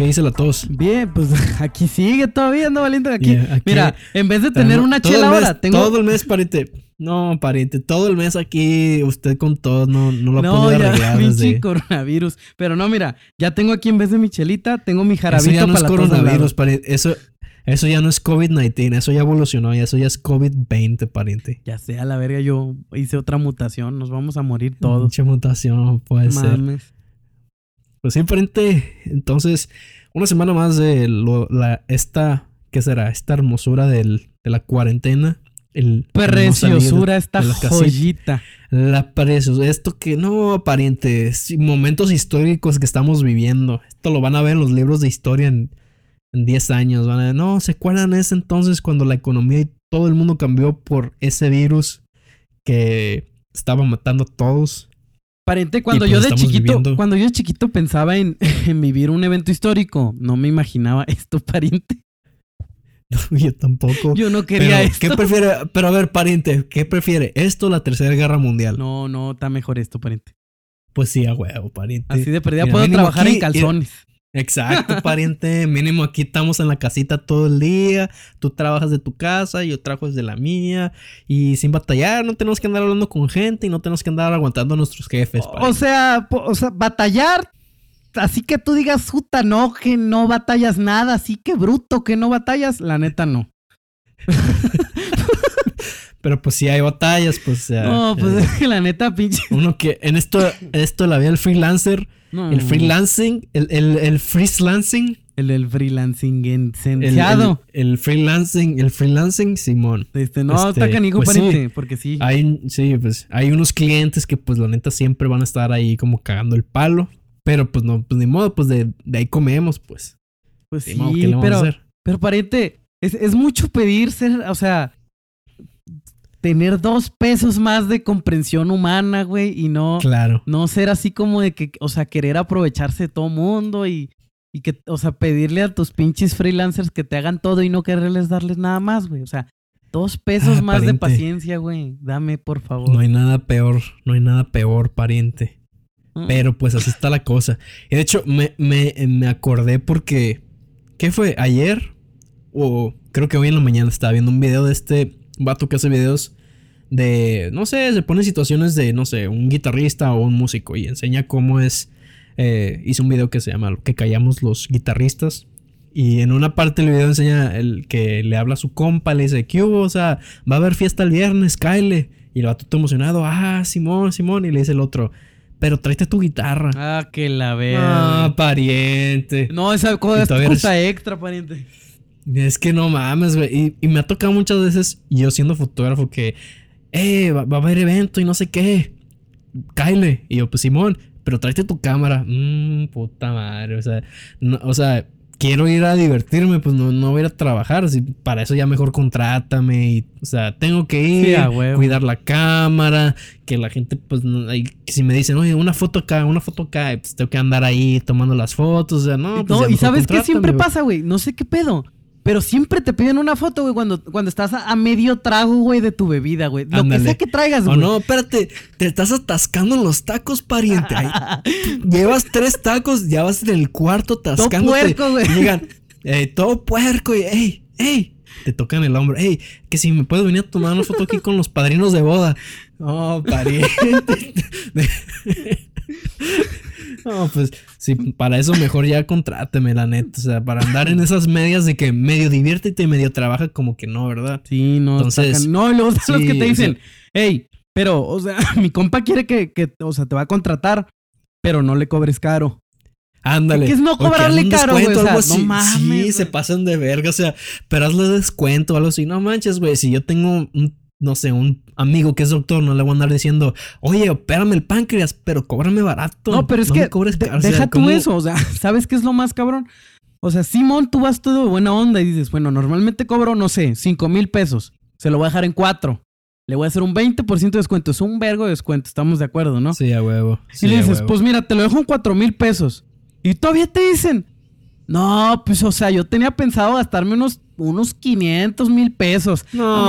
¿Qué dice la tos? Bien, pues aquí sigue todavía, ando valiente aquí. Yeah, aquí- Mira, en vez de tener una el chela ahora, tengo. Todo el mes, pariente. No, pariente. Todo el mes aquí, usted con todo, no, no lo no, ya, arreglar pinche desde... coronavirus. Pero no, mira, ya tengo aquí en vez de mi chelita, tengo mi Eso jarabito ya no es para coronavirus, pariente. Eso, eso ya no es COVID-19, eso ya evolucionó, ya eso ya es COVID-20, pariente. Ya sea la verga, yo hice otra mutación, nos vamos a morir todos. Mucha mutación puede ser. Pues sí. Entonces, una semana más de lo- la, esta, ¿qué será? Esta hermosura del, de la cuarentena. El, Preciosura esta la joyita. La precios, esto que no, pariente, sí, momentos históricos que estamos viviendo. Esto lo van a ver en los libros de historia en, en 10 años. Van a no, ¿se acuerdan ese entonces cuando la economía y todo el mundo cambió por ese virus que estaba matando a todos? Pariente, cuando pues yo de chiquito, viviendo- cuando yo de chiquito pensaba en, en vivir un evento histórico, no me imaginaba esto, pariente. Yo tampoco. Yo no Pero, quería ¿qué esto. prefiere? Pero a ver, pariente, ¿qué prefiere? ¿Esto o la tercera guerra mundial? No, no, está mejor esto, pariente. Pues sí, a huevo, pariente. Así de perdida Mira, puedo trabajar aquí, en calzones. Exacto, pariente. Mínimo aquí estamos en la casita todo el día. Tú trabajas de tu casa, yo trabajo desde la mía. Y sin batallar, no tenemos que andar hablando con gente y no tenemos que andar aguantando a nuestros jefes. O sea, po- o sea, batallar. Así que tú digas, puta, no, que no batallas nada, así que bruto, que no batallas. La neta, no. Pero pues si hay batallas, pues. No, pues eh, es que la neta, pinche. uno que en esto, esto la vida del freelancer, No. el freelancing, el, el, el freelancing, El freelancing el, licenciado. el, el freelancing, el freelancing, Simón. Este, no, este, está canijo, pues sí. porque sí. Hay, sí, pues hay unos clientes que pues la neta siempre van a estar ahí como cagando el palo. Pero pues no, pues ni modo, pues de, de ahí comemos, pues. Pues sí, modo, ¿qué le vamos a pero, hacer? pero pariente, es, es mucho pedir ser, o sea, tener dos pesos más de comprensión humana, güey, y no, Claro. no ser así como de que, o sea, querer aprovecharse de todo mundo y, y que, o sea, pedirle a tus pinches freelancers que te hagan todo y no quererles darles nada más, güey. O sea, dos pesos Ah, más de paciencia, güey. Dame, por favor. No hay nada peor, no hay nada peor, pariente. Pero pues así está la cosa. Y de hecho, me, me, me acordé porque. ¿Qué fue? ¿Ayer? O creo que hoy en la mañana estaba viendo un video de este vato que hace videos de. No sé, se pone situaciones de, no sé, un guitarrista o un músico y enseña cómo es. eh, hizo un video que se llama Lo que callamos los guitarristas. Y en una parte del video enseña el que le habla a su compa, le dice, ¿qué hubo? O sea, va a haber fiesta el viernes, Kyle. Y el vato todo emocionado, ah, Simón, Simón. Y le dice el otro, pero tráete tu guitarra. Ah, que la verga. Ah, pariente. no, esa cosa es eres- cosa extra, pariente. Es que no mames, güey. Y, y me ha tocado muchas veces, yo siendo fotógrafo, que, eh, va, va a haber evento y no sé qué. Kyle. Y yo, pues Simón, pero tráete tu cámara. Mmm, puta madre. O sea, no- o sea, quiero ir a divertirme, pues no, no voy a ir a trabajar. Si para eso ya mejor contrátame. Y, o sea, tengo que ir, Sí, a cuidar la cámara. Que la gente, pues, no- que si me dicen, oye, una foto acá, una foto acá, pues tengo que andar ahí tomando las fotos. O sea, no, pues No, y sabes qué siempre pasa, güey. No sé qué pedo. Pero siempre te piden una foto, güey, cuando, cuando estás a, a medio trago, güey, de tu bebida, güey. Lo Ándale. que sea que traigas, Oh, güey. no, espérate, te estás atascando en los tacos, pariente. Llevas tres tacos, ya vas en el cuarto atascándote. puerco, güey. Y Llegan, eh, todo puerco, y ey, ey. Te tocan el hombro, ey, que si me puedes venir a tomar una foto aquí con los padrinos de boda. Oh, pariente. No, pues sí, para eso mejor ya contráteme, la neta. O sea, para andar en esas medias de que medio diviértete y medio trabaja, como que no, ¿verdad? Sí, no. Entonces, sacan- no, los sí, que te dicen, hey, pero, o sea, mi compa quiere que, que, o sea, te va a contratar, pero no le cobres caro. Ándale. ¿Qué es no que cobrarle caro, güey? O sea, no así. mames, Sí, se pasan de verga. O sea, pero hazle descuento o algo así. No manches, güey. Si yo tengo un, no sé, un amigo que es doctor, no le voy a andar diciendo, oye, opérame el páncreas, pero cóbrame barato. No, pero es que cobres de- caro". O sea, deja tú ¿cómo? eso, o sea, ¿sabes qué es lo más cabrón? O sea, Simón, tú vas todo de buena onda y dices, bueno, normalmente cobro, no sé, cinco mil pesos. Se lo voy a dejar en cuatro. le voy a hacer un 20% de descuento. Es un vergo de descuento, estamos de acuerdo, ¿no? Sí, a huevo. Sí, y le dices, pues mira, te lo dejo en 4 mil pesos. Y todavía te dicen, no, pues o sea, yo tenía pensado gastarme unos, unos 500 mil pesos. No,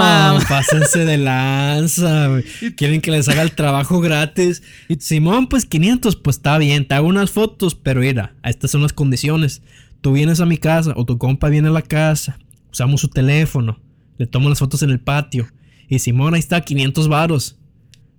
pásense de lanza, güey. Quieren que les haga el trabajo gratis. Y Simón, pues 500, pues está bien, te hago unas fotos, pero mira, estas son las condiciones. Tú vienes a mi casa o tu compa viene a la casa, usamos su teléfono, le tomo las fotos en el patio. Y Simón, ahí está, 500 varos.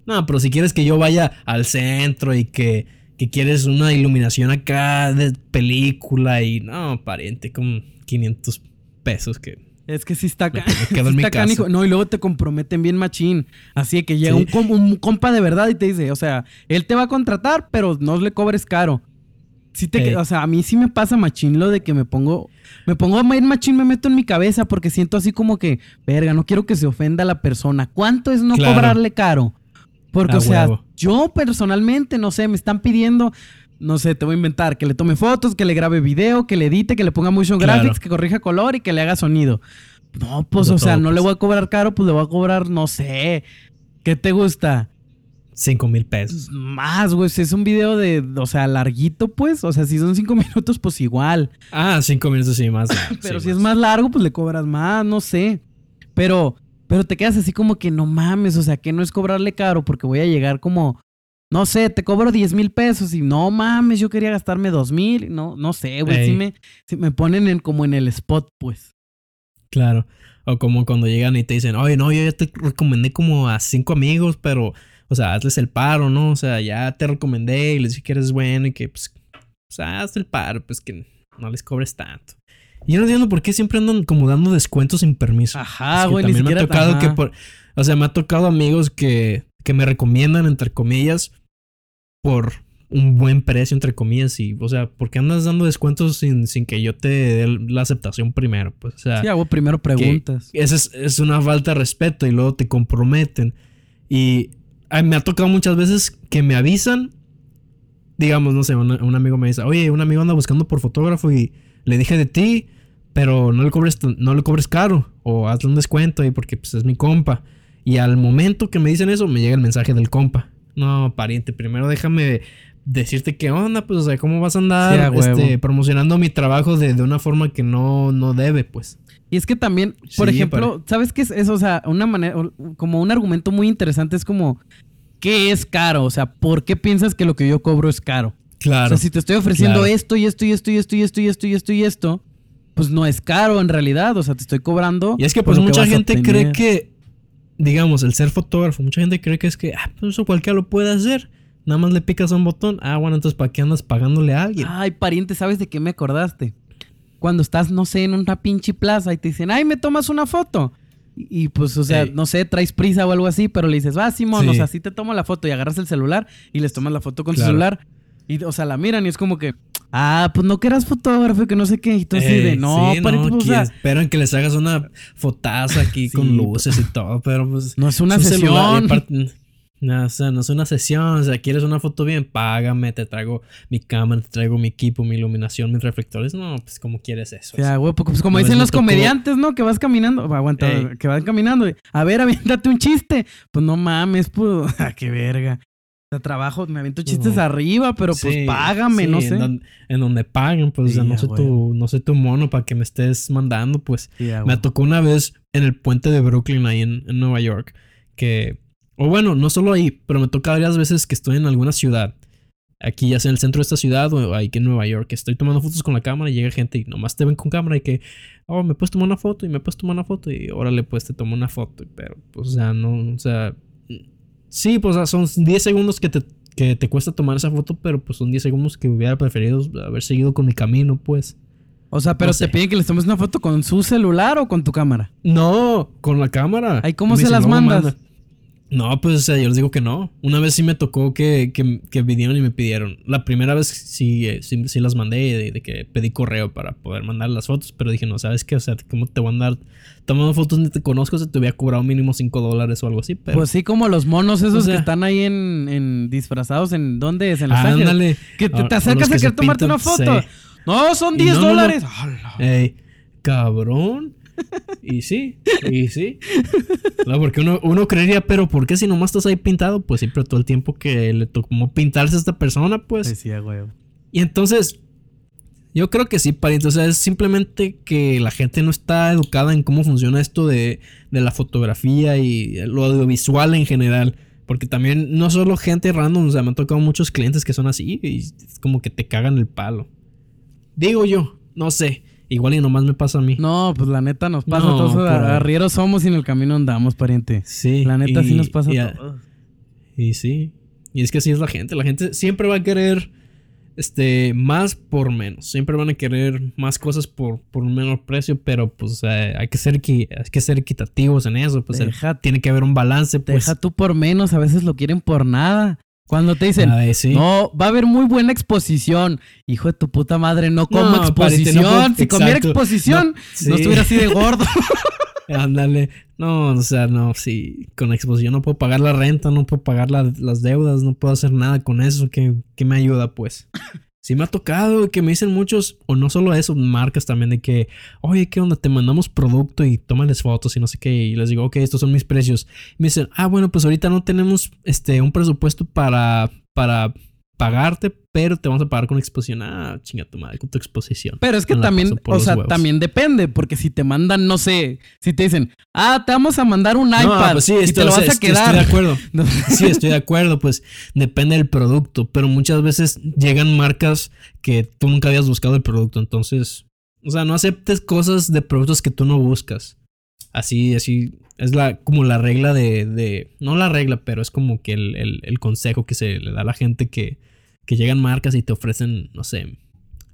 No, pero si quieres que yo vaya al centro y que, que quieres una iluminación acá de película y no, pariente, con 500 pesos que... Es que sí está, quedo sí está canijo. No, y luego te comprometen bien machín. Así que llega Sí. un, com- un compa de verdad y te dice, o sea, él te va a contratar, pero no le cobres caro. Sí te, Ey. o sea, a mí sí me pasa machín lo de que me pongo, me pongo a ir machín, me meto en mi cabeza porque siento así como que, verga, no quiero que se ofenda la persona. ¿Cuánto es no Claro. cobrarle caro? Porque, A o sea, huevo. yo personalmente, no sé, me están pidiendo, no sé, te voy a inventar, que le tome fotos, que le grabe video, que le edite, que le ponga motion Claro. graphics, que corrija color y que le haga sonido. No, pues, De o sea, no le pues. voy a cobrar caro, pues le voy a cobrar, no sé. ¿Qué te gusta? 5 mil pesos. Más, güey. Si es un video de, o sea, larguito, pues. O sea, si son cinco minutos, pues igual. Ah, 5 minutos sí, más. Pero sí, si es más largo, pues le cobras más, no sé. Pero, pero te quedas así como que no mames, o sea, que no es cobrarle caro porque voy a llegar como, no sé, te cobro 10 mil pesos y no mames, yo quería gastarme dos mil. No, no sé, güey. Ey. me, sí me ponen en, como en el spot, pues. Claro. O como cuando llegan y te dicen, oye, no, yo ya te recomendé como a cinco amigos, pero, o sea, hazles el paro, ¿no? O sea, ya te recomendé y les dije que eres bueno y que, pues, o sea, haz el paro, pues que no les cobres tanto. Y yo no entiendo por qué siempre andan como dando descuentos sin permiso. Ajá, güey, ni también me ha tocado ajá. que por, o sea, me ha tocado amigos que, que me recomiendan, entre comillas, por un buen precio, entre comillas, y, o sea, ¿por qué andas dando descuentos sin, sin que yo te dé la aceptación primero? Pues, o sea, Sí, hago primero preguntas. esa es, es una falta de respeto y luego te comprometen. Y ay, me ha tocado muchas veces que me avisan, digamos, no sé, un, un amigo me dice, oye, un amigo anda buscando por fotógrafo y le dije de ti, pero no le cobres, no le cobres caro o hazle un descuento y porque pues, es mi compa. Y al momento que me dicen eso, me llega el mensaje del compa. No, pariente, primero déjame decirte qué onda, pues, o sea, cómo vas a andar Sí, este, promocionando mi trabajo de, de una forma que no, no debe, pues. Y es que también, por Sí, ejemplo, ¿sabes qué es eso? O sea, una manera, como un argumento muy interesante es como, ¿qué es caro? O sea, ¿por qué piensas que lo que yo cobro es caro? Claro. O sea, si te estoy ofreciendo claro. esto y esto y esto y esto y esto y esto y esto y esto, pues no es caro en realidad. O sea, te estoy cobrando. Y es que pues mucha gente cree que, digamos, el ser fotógrafo, mucha gente cree que es que, ah, pues eso cualquiera lo puede hacer. Nada más le picas a un botón. Ah, bueno, entonces ¿para qué andas pagándole a alguien? Ay, pariente, ¿sabes de qué me acordaste? Cuando estás, no sé, en una pinche plaza y te dicen, ay, ¿me tomas una foto? Y, y, pues, o sea, Ey. no sé, traes prisa o algo así, pero le dices, va, Simón, Sí. o sea, sí te tomo la foto y agarras el celular y les tomas la foto con tu celular. Y, o sea, la miran y es como que, ah, pues no que eras fotógrafo y que no sé qué. Y tú así de, no, sí, no, pues, o que sea, esperan que les hagas una fotaza aquí Sí, con luces y todo, pero pues... no es una sesión. no, o sea, no es una sesión, o sea, quieres una foto bien, págame, te traigo mi cámara, te traigo mi equipo, mi iluminación, mis reflectores. No, pues como quieres eso. O sea, güey, pues como dicen los comediantes, ¿no? Que vas caminando, va, aguanta, Ey. que van caminando. A ver, aviéntate un chiste. Pues no mames, pues, ah, qué verga. Sea, trabajo, me aviento chistes No. arriba, pero pues págame, sí, no En, sé. don- en donde paguen, pues, o sea, Sí, no soy huevo. tu, no soy tu mono para que me estés mandando, pues. Me tocó una vez en el puente de Brooklyn, ahí en, en Nueva York, que, o bueno, no solo ahí, pero me toca varias veces que estoy en alguna ciudad, aquí ya sea en el centro de esta ciudad o ahí que en Nueva York, que estoy tomando fotos con la cámara y llega gente y nomás te ven con cámara y que, oh, me puedes tomar una foto y me puedes tomar una foto y órale, pues te tomo una foto, pero, pues, o sea, no, o sea, sí, pues, son 10 segundos que te, que te cuesta tomar esa foto, pero pues son 10 segundos que hubiera preferido haber seguido con mi camino, pues. O sea, pero no te piden que les tomes una foto con su celular o con tu cámara. No, con la cámara. Ay, ¿cómo Me se las "No, mandas?" manda. No, pues o sea, yo les digo que no. Una vez sí me tocó que, que, que vinieron y me pidieron. La primera vez sí, eh, sí, sí las mandé, de, de que pedí correo para poder mandar las fotos, pero dije, no, ¿sabes qué? O sea, ¿cómo te voy a andar tomando fotos ni te conozco? Se te hubiera cobrado mínimo 5 dólares o algo así, pero... Pues sí, como los monos esos O sea- que están ahí en, en disfrazados en ¿dónde es? En Los Ah, Ángeles. ándale. Que te, O- te o acercas a querer tomarte pintan, una foto. sí. No, son Y 10 no, no, no. dólares. Ey, cabrón. Y sí, y sí. No, porque uno, uno creería, pero ¿por qué si nomás estás ahí pintado? Pues siempre todo el tiempo que le tocó pintarse a esta persona, pues. Decía, güey. Y entonces, yo creo que sí, pariente. O sea, es simplemente que la gente no está educada en cómo funciona esto de, de la fotografía y lo audiovisual en general. Porque también no solo gente random, o sea, me han tocado muchos clientes que son así y es como que te cagan el palo. Digo yo, no sé. Igual y nomás me pasa a mí. No, pues la neta nos pasa No, a todos. Arrieros somos y en el camino andamos, pariente. Sí. La neta sí nos pasa y a todos. Y sí. Y es que así es la gente. La gente siempre va a querer este más por menos. Siempre van a querer más cosas por, por un menor precio. Pero pues eh, hay, que ser hay que ser equitativos en eso. Pues el- tiene que haber un balance. Pues, deja tú por menos, a veces lo quieren por nada. Cuando te dicen, sí. no, va a haber muy buena exposición. Hijo de tu puta madre, no como No, exposición. no, si comiera exposición, No, estuviera así de gordo. Ándale. No, o sea, no, sí. Con exposición no puedo pagar la renta, no puedo pagar la- las deudas, no puedo hacer nada con eso. ¿Qué, qué me ayuda, pues? Sí me ha tocado que me dicen muchos, o no solo eso, marcas también de que, oye, ¿qué onda? Te mandamos producto y tómales fotos y no sé qué. Y les digo, ok, estos son mis precios. Y me dicen, ah, bueno, pues ahorita no tenemos este un presupuesto para, para pagarte, pero te vamos a pagar con exposición. Ah, chinga tu madre, con tu exposición. Pero es que también, o sea, huevos. también depende, porque si te mandan, no sé, si te dicen, ah, te vamos a mandar un iPad pues sí, y te lo o sea, vas a esto- quedar. Estoy de acuerdo. No. Sí, estoy de acuerdo, pues depende del producto, pero muchas veces llegan marcas que tú nunca habías buscado el producto, entonces, o sea, no aceptes cosas de productos que tú no buscas. Así, así, es la, como la regla de, de no la regla, pero es como que el, el- el consejo que se le da a la gente que, que llegan marcas y te ofrecen, no sé,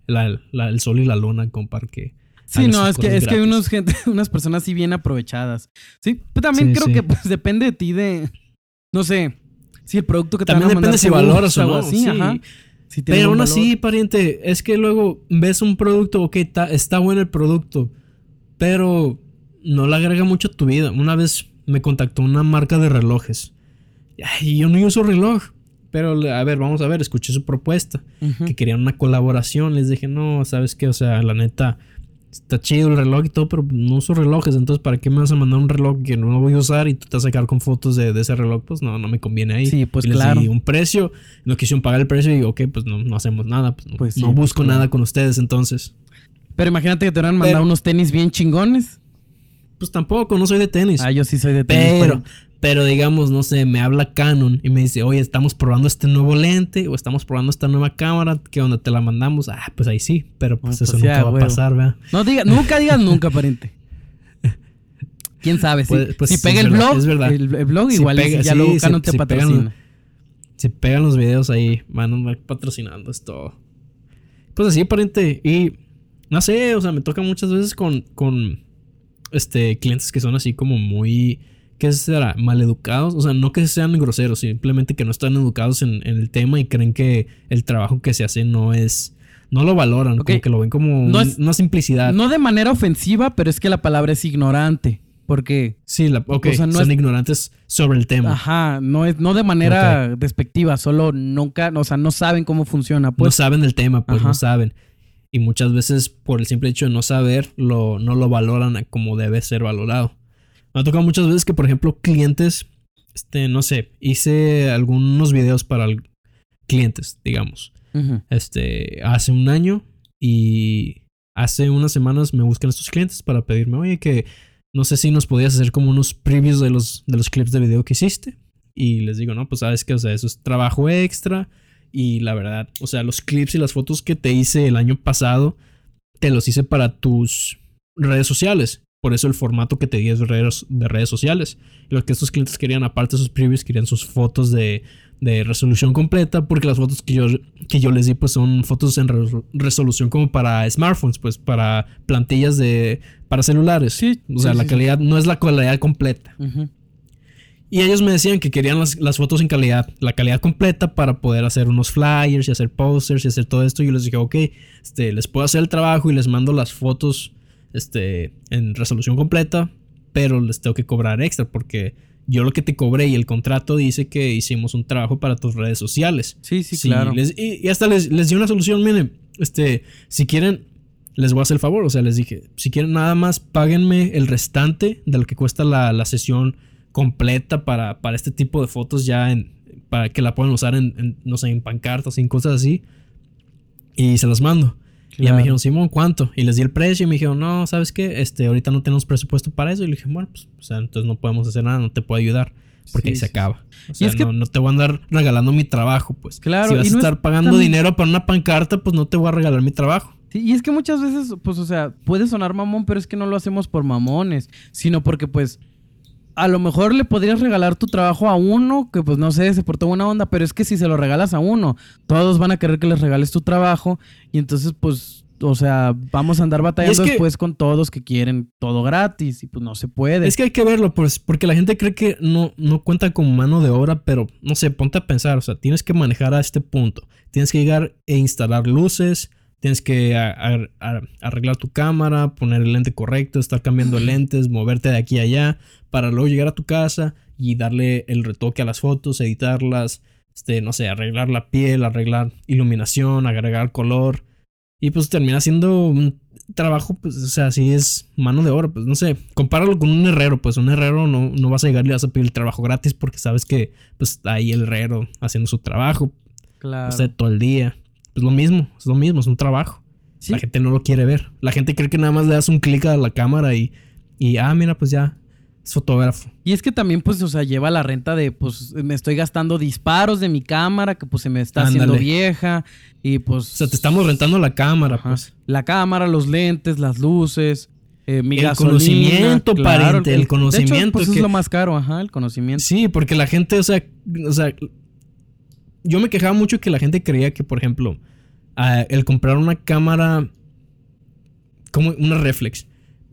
la- la- el sol y la luna como para que... Sí, no, es que, es que hay unos gente, unas personas así bien aprovechadas. Sí, pero también Sí, creo sí. que pues depende de ti de, no sé, si el producto que te También van a depende si valoras o no. así, sí. ajá. Si Pero aún valor. así, pariente, es que luego ves un producto, ok, está, está bueno el producto, pero no le agrega mucho a tu vida. Una vez me contactó una marca de relojes. Y yo no uso reloj. Pero, a ver, vamos a ver, escuché su propuesta. Que querían una colaboración. Les dije, no, ¿sabes qué? O sea, la neta, está chido el reloj y todo, pero no uso relojes. Entonces, ¿para qué me vas a mandar un reloj que no voy a usar y tú te vas a sacar con fotos de, de ese reloj? Pues no, no me conviene ahí. Sí, pues Y claro. un precio, no quisieron pagar el precio y ok, pues no, no hacemos nada. Pues no, Pues sí, no busco nada con ustedes entonces. Pero imagínate que te hubieran mandado Pero- unos tenis bien chingones. Pues tampoco, no soy de tenis. Ah, yo sí soy de tenis. pero, pero digamos, no sé, me habla Canon y me dice, oye, estamos probando este nuevo lente o estamos probando esta nueva cámara, que donde te la mandamos, ah, pues ahí sí, pero pues eso pues nunca ya, va a pasar, ¿verdad? No diga, nunca digas nunca, pariente. ¿Quién sabe? Si, Pues- pues si pega es el verdad, blog, es verdad. el, el blog igual pega- si ya sí, luego si- Canon te si pegan- patrocina. Si pegan los videos ahí, van a patrocinando esto. Pues así, aparente. Y no sé, o sea, me toca muchas veces con, con este, clientes que son así como muy. ¿Qué será? Maleducados. O sea, no que sean groseros, simplemente que no están educados en, en el tema y creen que el trabajo que se hace no es. No lo valoran, como que lo ven como No un- es- una simplicidad. No de manera ofensiva, pero es que la palabra es ignorante. Porque, sí, la, o sea, no son es- ignorantes sobre el tema. ajá, no es no de manera despectiva, solo nunca, o sea, no saben cómo funciona. no Pues, saben el tema, pues Ajá. no saben. Y muchas veces, por el simple hecho de no saber, lo, no lo valoran como debe ser valorado. Me ha tocado muchas veces que, por ejemplo, clientes, este, no sé, hice algunos videos para clientes, digamos, este, hace un año y hace unas semanas me buscan estos clientes para pedirme, oye, que no sé si nos podías hacer como unos previews de los, de los clips de video que hiciste. Y les digo, no, pues sabes que, o sea, eso es trabajo extra. Y la verdad, o sea, los clips y las fotos que te hice el año pasado, te los hice para tus redes sociales. Por eso el formato que te di es de redes, de redes sociales. Y lo que estos clientes querían, aparte de sus previews, querían sus fotos de, de resolución completa. Porque las fotos que yo, que yo les di, pues son fotos en re- resolución como para smartphones, pues para plantillas de. para celulares. Sí, O sea, sí, la sí, sí. calidad no es la calidad completa. Y ellos me decían que querían las, las fotos en calidad, la calidad completa para poder hacer unos flyers y hacer posters y hacer todo esto. Y yo les dije, ok, este, les puedo hacer el trabajo y les mando las fotos este, en resolución completa, pero les tengo que cobrar extra porque yo lo que te cobré y el contrato dice que hicimos un trabajo para tus redes sociales. Sí, sí, Sí, claro. les- y, y hasta les, les di una solución, miren, este, si quieren les voy a hacer el favor. O sea, les dije, si quieren nada más, páguenme el restante de lo que cuesta la, la sesión completa para, para este tipo de fotos ya en, para que la puedan usar en, no sé, en pancartas, en cosas así. Y se las mando. Y ya me dijeron, Simón, ¿cuánto? Y les di el precio y me dijeron, no, ¿sabes qué? Este, ahorita no tenemos presupuesto para eso. Y le dije, bueno, pues, o sea, entonces no podemos hacer nada, no te puedo ayudar. Porque ahí se acaba. O sea, no, no, te voy a andar regalando mi trabajo, pues. Claro. Si vas a estar pagando dinero para una pancarta, pues no te voy a regalar mi trabajo. Sí, y es que muchas veces, pues, o sea, puede sonar mamón, pero es que no lo hacemos por mamones, sino porque, pues, a lo mejor le podrías regalar tu trabajo a uno que pues no sé, se portó buena onda, pero es que si se lo regalas a uno, todos van a querer que les regales tu trabajo y entonces pues, o sea, vamos a andar batallando después con todos que quieren todo gratis y pues no se puede. Es que hay que verlo, pues, porque la gente cree que no, no cuenta con mano de obra, pero no sé, ponte a pensar, o sea, tienes que manejar a este punto, tienes que llegar e instalar luces, Tienes que arreglar tu cámara, poner el lente correcto, estar cambiando lentes, moverte de aquí a allá, para luego llegar a tu casa y darle el retoque a las fotos, editarlas, este, no sé, arreglar la piel, arreglar iluminación, agregar color. Y pues termina siendo un trabajo, pues, o sea, si es mano de obra, pues no sé, compáralo con un herrero, pues un herrero no, no vas a llegar y vas a pedir el trabajo gratis porque sabes que pues está ahí el herrero haciendo su trabajo. Claro. O sea, todo el día. Es lo mismo, es lo mismo, es un trabajo. La gente no lo quiere ver. La gente cree que nada más le das un clic a la cámara y, y, ah, mira, pues ya, es fotógrafo. Y es que también, pues, o sea, lleva la renta de, pues, me estoy gastando disparos de mi cámara, que pues se me está haciendo vieja. Y pues. O sea, te estamos rentando la cámara, pues. La cámara, los lentes, las luces. Eh, mi el conocimiento, pariente, el, conocimiento. pues es lo más caro, ajá, el conocimiento. Sí, porque la gente, o sea, o sea, yo me quejaba mucho que la gente creía que, por ejemplo, el comprar una cámara como una reflex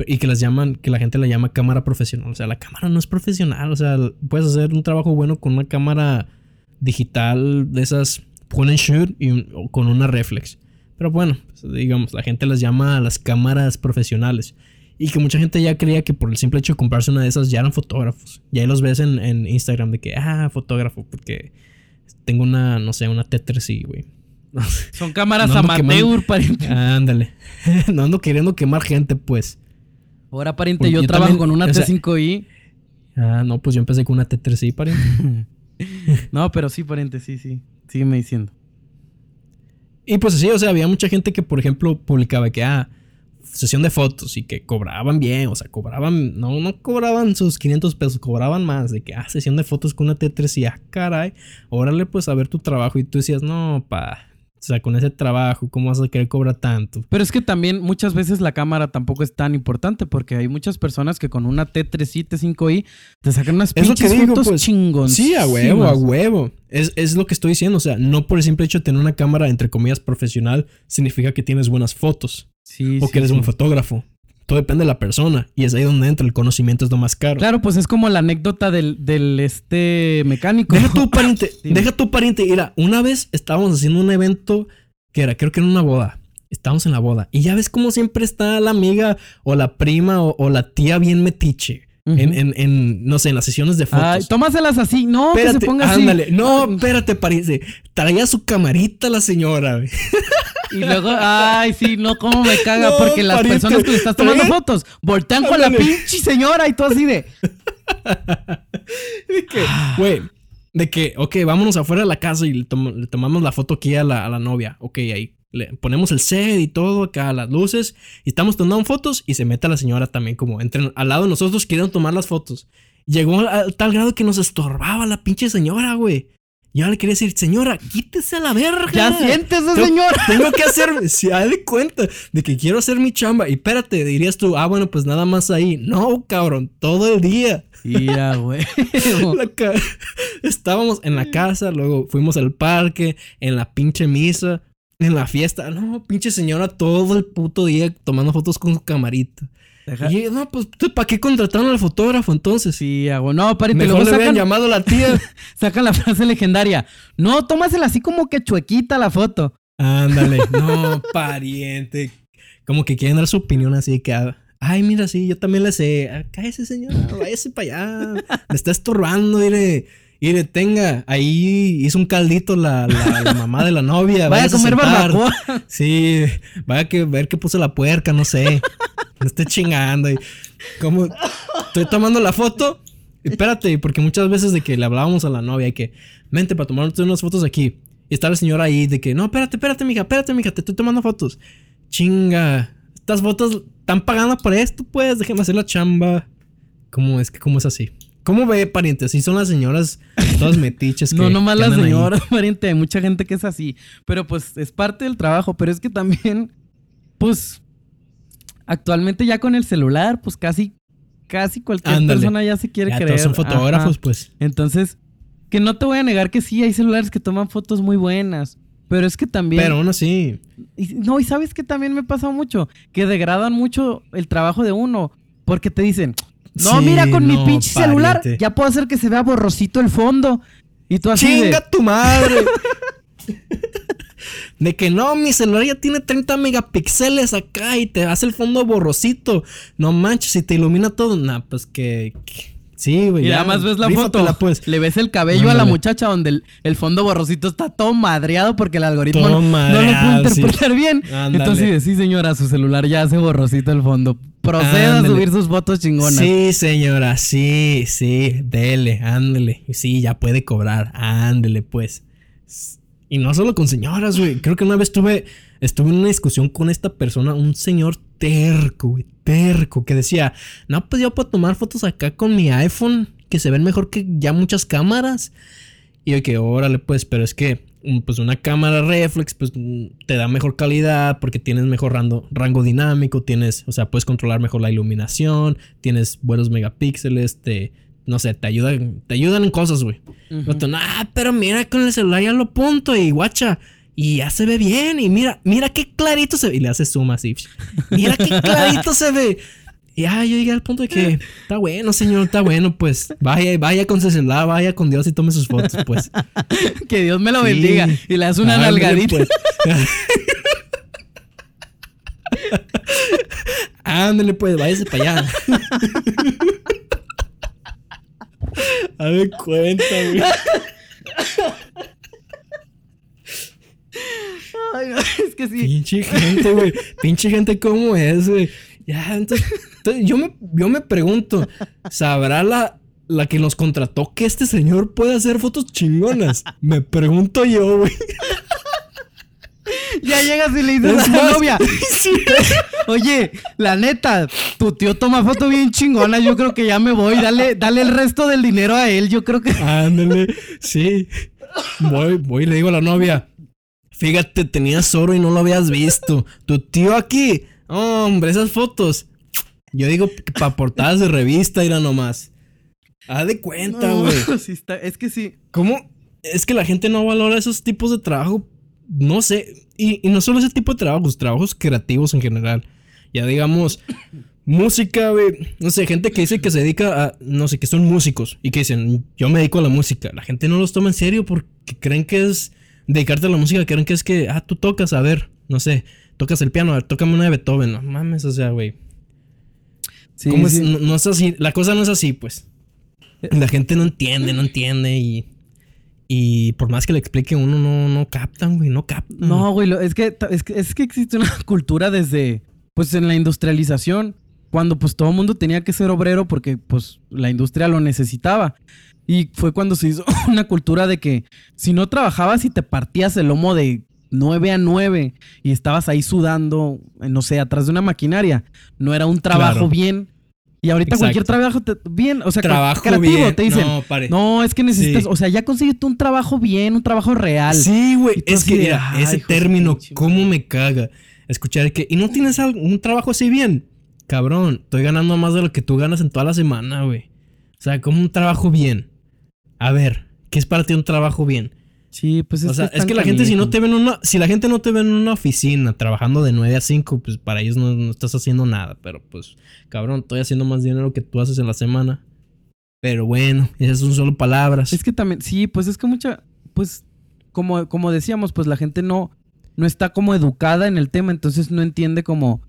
y que las llaman, que la gente la llama cámara profesional. O sea, la cámara no es profesional. O sea, puedes hacer un trabajo bueno con una cámara digital de esas point shoot y con una reflex. Pero bueno, pues, digamos, la gente las llama las cámaras profesionales. Y que mucha gente ya creía que por el simple hecho de comprarse una de esas ya eran fotógrafos. Y ahí los ves en, en Instagram de que, ah, fotógrafo, porque tengo una, no sé, una T3i, güey. Son cámaras amateur, pariente. Ándale. no ando queriendo quemar gente, pues. Ahora, pariente, yo, trabajo con una T5i. ah, no, pues yo empecé con una T3i, pariente. no, pero sí, pariente, sí, sí. Sígueme diciendo. Y pues sí, o sea, había mucha gente que, por ejemplo, publicaba que, ah, sesión de fotos y que cobraban bien, o sea, cobraban, no, no cobraban sus 500 pesos, cobraban más, de que, ah, sesión de fotos con una T3 y, ah, caray, órale, pues a ver tu trabajo y tú decías, no, pa, o sea, con ese trabajo, ¿cómo vas a querer cobrar tanto? Pero es que también muchas veces la cámara tampoco es tan importante porque hay muchas personas que con una T3i, T5i te sacan unas pinches fotos pues, Sí, a huevo, a huevo. Es, es, lo que estoy diciendo. O sea, no por el simple hecho de tener una cámara, entre comillas, profesional, significa que tienes buenas fotos. Sí, o que eres un fotógrafo. Todo depende de la persona. Y es ahí donde entra el conocimiento, es lo más caro. Claro, pues es como la anécdota del, del este mecánico. Deja tu pariente, deja tu pariente. Mira, una vez estábamos haciendo un evento que era, creo que era una boda. Estábamos en la boda. Y ya ves cómo siempre está la amiga o la prima o, la tía bien metiche. en, en, no sé, en las sesiones de fotos. Ay, tómaselas así. No, que se ponga ándale. No, espérate, pariente. Traía su camarita la señora. Y luego, ay, sí, no, cómo me caga, porque las personas que le estás tomando fotos voltean con la pinche señora y todo así de. de que, güey, de que, ok, vámonos afuera de la casa y le, tomamos la foto aquí a la, a la, novia. Ok, ahí le ponemos el set y todo, acá las luces, y estamos tomando fotos y se mete la señora también, como entre al lado de nosotros quieren tomar las fotos. Llegó a tal grado que nos estorbaba la pinche señora, güey. Yo le quería decir, señora, quítese a la verga. Ya siéntese, señora. Tengo que hacer, si hay de cuenta de que quiero hacer mi chamba. Y espérate, dirías tú, ah, bueno, pues nada más ahí. No, cabrón, todo el día. Ya, güey. Estábamos en la casa, luego fuimos al parque, en la pinche misa, en la fiesta. No, pinche señora, todo el puto día tomando fotos con su camarita. Y no, pues, ¿para qué contrataron al fotógrafo entonces? Sí, hago. No, pariente. Mejor le sacan, llamado a la tía. sacan la frase legendaria. No, tómasela así como que chuequita la foto. Ándale. No, pariente. Como que quieren dar su opinión así que... Ah, ay, mira, sí, yo también le sé. Ah, cállese, señora, váyase para allá. Me está estorbando, mire. Y le tenga, ahí hizo un caldito la, la, la mamá de la novia. Vaya a comer barbacoa. Sí, vaya que ver que puse la puerca, no sé. No esté chingando. Y como estoy tomando la foto. Espérate, porque muchas veces de que le hablábamos a la novia que vente para tomar unas fotos aquí. Y está la señora ahí de que no, espérate, espérate, mija, espérate, mija, te estoy tomando fotos. Chinga, estas fotos están pagando por esto, pues, déjame hacer la chamba. ¿Cómo es que cómo es así? ¿Cómo ve, pariente? Así son las señoras todas metiches que No, nomás que la andan ahí. señora, pariente. Hay mucha gente que es así. Pero pues es parte del trabajo. Pero es que también, pues, actualmente ya con el celular, pues casi, casi cualquier Ándale. persona ya se quiere Ya creer. todos son fotógrafos, Ajá. pues. Entonces, que no te voy a negar que sí, hay celulares que toman fotos muy buenas. Pero es que también. Pero aún así. y- no, y sabes que también me pasa mucho. Que degradan mucho el trabajo de uno. Porque te dicen, no, Sí, mira, con mi pinche celular ya puedo hacer que se vea borrosito el fondo. Y tú así de, ¡Chinga tu madre! De que no, mi celular ya tiene 30 megapíxeles acá y te hace el fondo borrosito. No manches, y te ilumina todo. Nah, pues que. que- sí, güey. Y ya, nada más ves la foto, pues. le ves el cabello a la muchacha donde el, el fondo borrosito está todo madreado porque el algoritmo Todo no, no lo puede sí. interpretar bien. Ándale. Entonces, sí, señora, su celular ya hace borrosito el fondo. Proceda Ándale. a subir sus fotos chingonas. Sí, señora, sí, sí, dele, ándele. Sí, ya puede cobrar, ándele, pues. Y no solo con señoras, güey. Creo que una vez tuve, estuve en una discusión con esta persona, un señor terco, güey, terco, que decía, no, pues yo puedo tomar fotos acá con mi iPhone, que se ven mejor que ya muchas cámaras. Y yo que, órale, pues, pero es que, mm, pues una cámara reflex, pues mm, te da mejor calidad porque tienes mejor rango, rango dinámico, tienes, o sea, puedes controlar mejor la iluminación, tienes buenos megapíxeles, te, no sé, te ayudan, te ayudan en cosas, güey. Vato, "Nah, pero mira con el celular ya lo punto y guacha. Y ya se ve bien. Y mira, mira qué clarito se ve. Y le hace zoom así. Mira qué clarito se ve. Y ya yo llegué al punto de que está bueno, señor, está bueno, pues vaya, vaya con su celular, vaya con Dios y tome sus fotos, pues. Que Dios me lo Sí. bendiga. Y le das una Ándale, nalgadita. pues. Ándale, pues, váyase para allá. A ver, cuenta, güey. Ay, no, es que sí. Pinche gente, güey. Pinche gente, ¿cómo es, güey? Ya, entonces, entonces yo, me, yo me pregunto, ¿sabrá la, la que nos contrató que este señor puede hacer fotos chingonas? Me pregunto yo, güey. Ya llegas y le dices a la novia. sí. Oye, la neta, tu tío toma foto bien chingona. Yo creo que ya me voy. Dale, dale el resto del dinero a él. Yo creo que. Ándale, sí. Voy, voy y le digo a la novia. Fíjate, tenías oro y no lo habías visto. Tu tío aquí. Hombre, esas fotos. Yo digo para portadas de revista, era nomás. Haz de cuenta, No, güey. sí es que sí. ¿Cómo? Es que la gente no valora esos tipos de trabajo. No sé. Y, y no solo ese tipo de trabajos, trabajos creativos en general. Ya digamos, música, güey. No sé, gente que dice que se dedica a. No sé, que son músicos y que dicen, yo me dedico a la música. La gente no los toma en serio porque creen que es. Dedicarte a la música, creen que es que. Ah, tú tocas, a ver. No sé. Tocas el piano, a ver, tócame una de Beethoven. No mames, o sea, güey. Sí, ¿Cómo es? sí. No, no es así. La cosa no es así, pues. La gente no entiende, no entiende y. Y por más que le explique uno, no, no captan, güey, no captan. No, güey, lo- es que, es que es que existe una cultura desde, pues en la industrialización, cuando pues todo el mundo tenía que ser obrero porque pues la industria lo necesitaba. Y fue cuando se hizo una cultura de que si no trabajabas y te partías el lomo de 9 a 9 y estabas ahí sudando, no sé, atrás de una maquinaria, no era un trabajo Claro. bien. Y ahorita Exacto. cualquier trabajo te- bien, o sea, Trabajo creativo, bien. te dicen, No, pare. no, es que necesitas, Sí. o sea, ya consíguete un trabajo bien, un trabajo real. Sí, güey. Es que, de, mira, "Ay, ese término, ¿cómo me caga? Escuchar que. ¿Y no tienes un trabajo así bien? Cabrón, estoy ganando más de lo que tú ganas en toda la semana, güey. O sea, como un trabajo bien. A ver, ¿qué es para ti un trabajo bien? Sí, pues es o sea, que, es que la gente si no te ve en una, si la gente no te ve en una oficina trabajando de 9 a 5, pues para ellos no, no estás haciendo nada, pero pues cabrón, estoy haciendo más dinero que tú haces en la semana. Pero bueno, esas son solo palabras. Es que también, sí, pues es que mucha, pues, como, como decíamos, pues la gente no, no está como educada en el tema, entonces no entiende como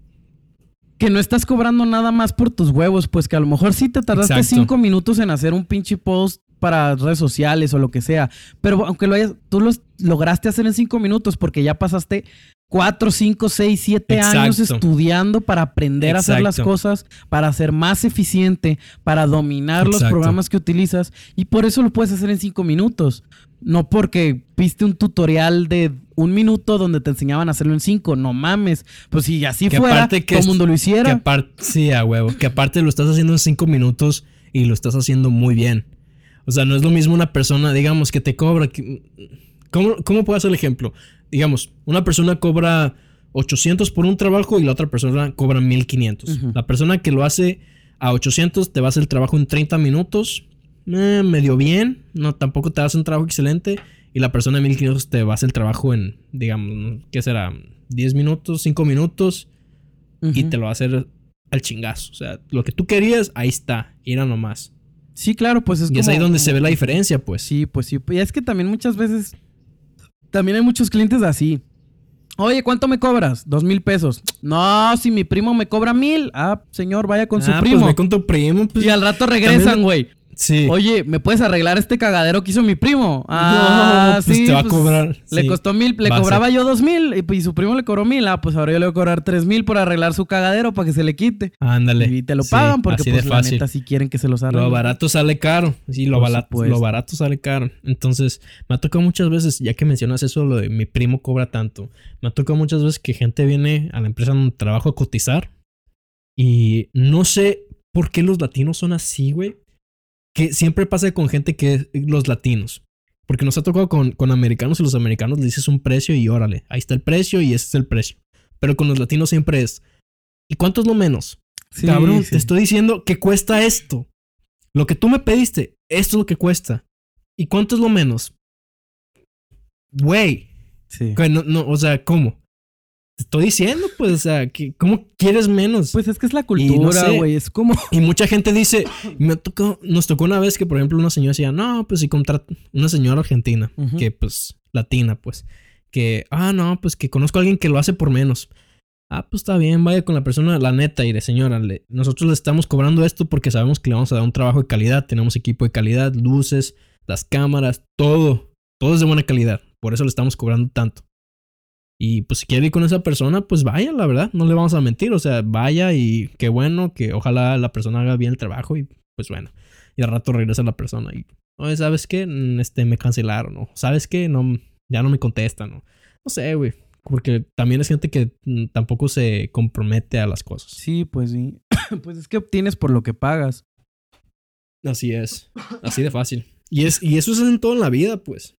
que no estás cobrando nada más por tus huevos, pues que a lo mejor sí te tardaste Exacto. cinco minutos en hacer un pinche post para redes sociales o lo que sea. Pero aunque lo hayas, tú los lograste hacer en cinco minutos porque ya pasaste cuatro, cinco, seis, siete años estudiando para aprender a hacer las cosas, para ser más eficiente, para dominar los programas que utilizas. Y por eso lo puedes hacer en cinco minutos. No porque viste un tutorial de un minuto donde te enseñaban a hacerlo en cinco. No mames. Pues si así Que fuera, que todo el mundo lo hiciera. sí, a huevo. Que aparte lo estás haciendo en cinco minutos y lo estás haciendo muy bien. O sea, no es lo mismo una persona, digamos, que te cobra. que- ¿Cómo, ¿Cómo puedo hacer el ejemplo? Digamos, una persona cobra 800 por un trabajo y la otra persona cobra 1500. Ujú. La persona que lo hace a 800 te va a hacer el trabajo en 30 minutos. eh, medio bien. No, tampoco te hace un trabajo excelente. Y la persona de 1500 te va a hacer el trabajo en, digamos, ¿qué será? 10 minutos, 5 minutos y te lo va a hacer al chingazo. O sea, lo que tú querías, ahí está. Ir a nomás. Sí, claro, pues es y es ahí donde se ve la diferencia, pues. Sí, pues sí. Y es que también muchas veces. También hay muchos clientes así. Oye, ¿cuánto me cobras? Dos mil pesos. No, si mi primo me cobra mil. Ah, señor, vaya con su Ah, pues primo. ve con tu primo. Pues, y al rato regresan, güey. Sí. Oye, ¿me puedes arreglar este cagadero que hizo mi primo? Ah, No, pues sí. te va a pues, cobrar, Le sí. costó mil, le cobraba yo dos mil y, y su primo le cobró mil. Ah, pues ahora yo le voy a cobrar tres mil por arreglar su cagadero para que se le quite. Ándale. Y te lo Sí, pagan porque así pues de la neta sí quieren que se los arreglen. Lo barato sale caro. Sí, lo, barato, lo barato sale caro. Entonces, me ha tocado muchas veces, ya que mencionas eso, lo de mi primo cobra tanto. Me ha tocado muchas veces que gente viene a la empresa donde trabajo a cotizar. Y no sé por qué los latinos son así, güey. Que siempre pasa con gente que es los latinos. Porque nos ha tocado con, con americanos y los americanos le dices un precio y órale, ahí está el precio y ese es el precio. Pero con los latinos siempre es, ¿y cuánto es lo menos? Sí, Cabrón, sí. te estoy diciendo que cuesta esto. Lo que tú me pediste, esto es lo que cuesta. ¿Y cuánto es lo menos? Güey, Sí. no, no, o sea, ¿cómo? Te estoy diciendo, pues, o sea, que, ¿cómo quieres menos? Pues es que es la no cultura, sé. güey. Es como. y mucha gente dice, me tocó, nos tocó una vez que, por ejemplo, una señora decía, no, pues si contrata, una señora argentina, que pues, latina, pues, que, ah, no, pues que conozco a alguien que lo hace por menos. Ah, pues está bien, vaya con la persona, la neta, y de señora, le- nosotros le estamos cobrando esto porque sabemos que le vamos a dar un trabajo de calidad, tenemos equipo de calidad, luces, las cámaras, todo, todo es de buena calidad, por eso le estamos cobrando tanto. Y pues si quiere ir con esa persona, pues vaya, la verdad, no le vamos a mentir, o sea, vaya y qué bueno, que ojalá la persona haga bien el trabajo y pues bueno, y al rato regresa la persona y, oye, ¿sabes qué? Mm, Este, me cancelaron, o ¿sabes qué? No, ya no me contestan, o no sé, güey. Porque también es gente que mm, tampoco se compromete a las cosas. Sí, pues sí. pues es que obtienes por lo que pagas. Así es. Así de fácil. Y, es, y eso es en toda la vida, pues.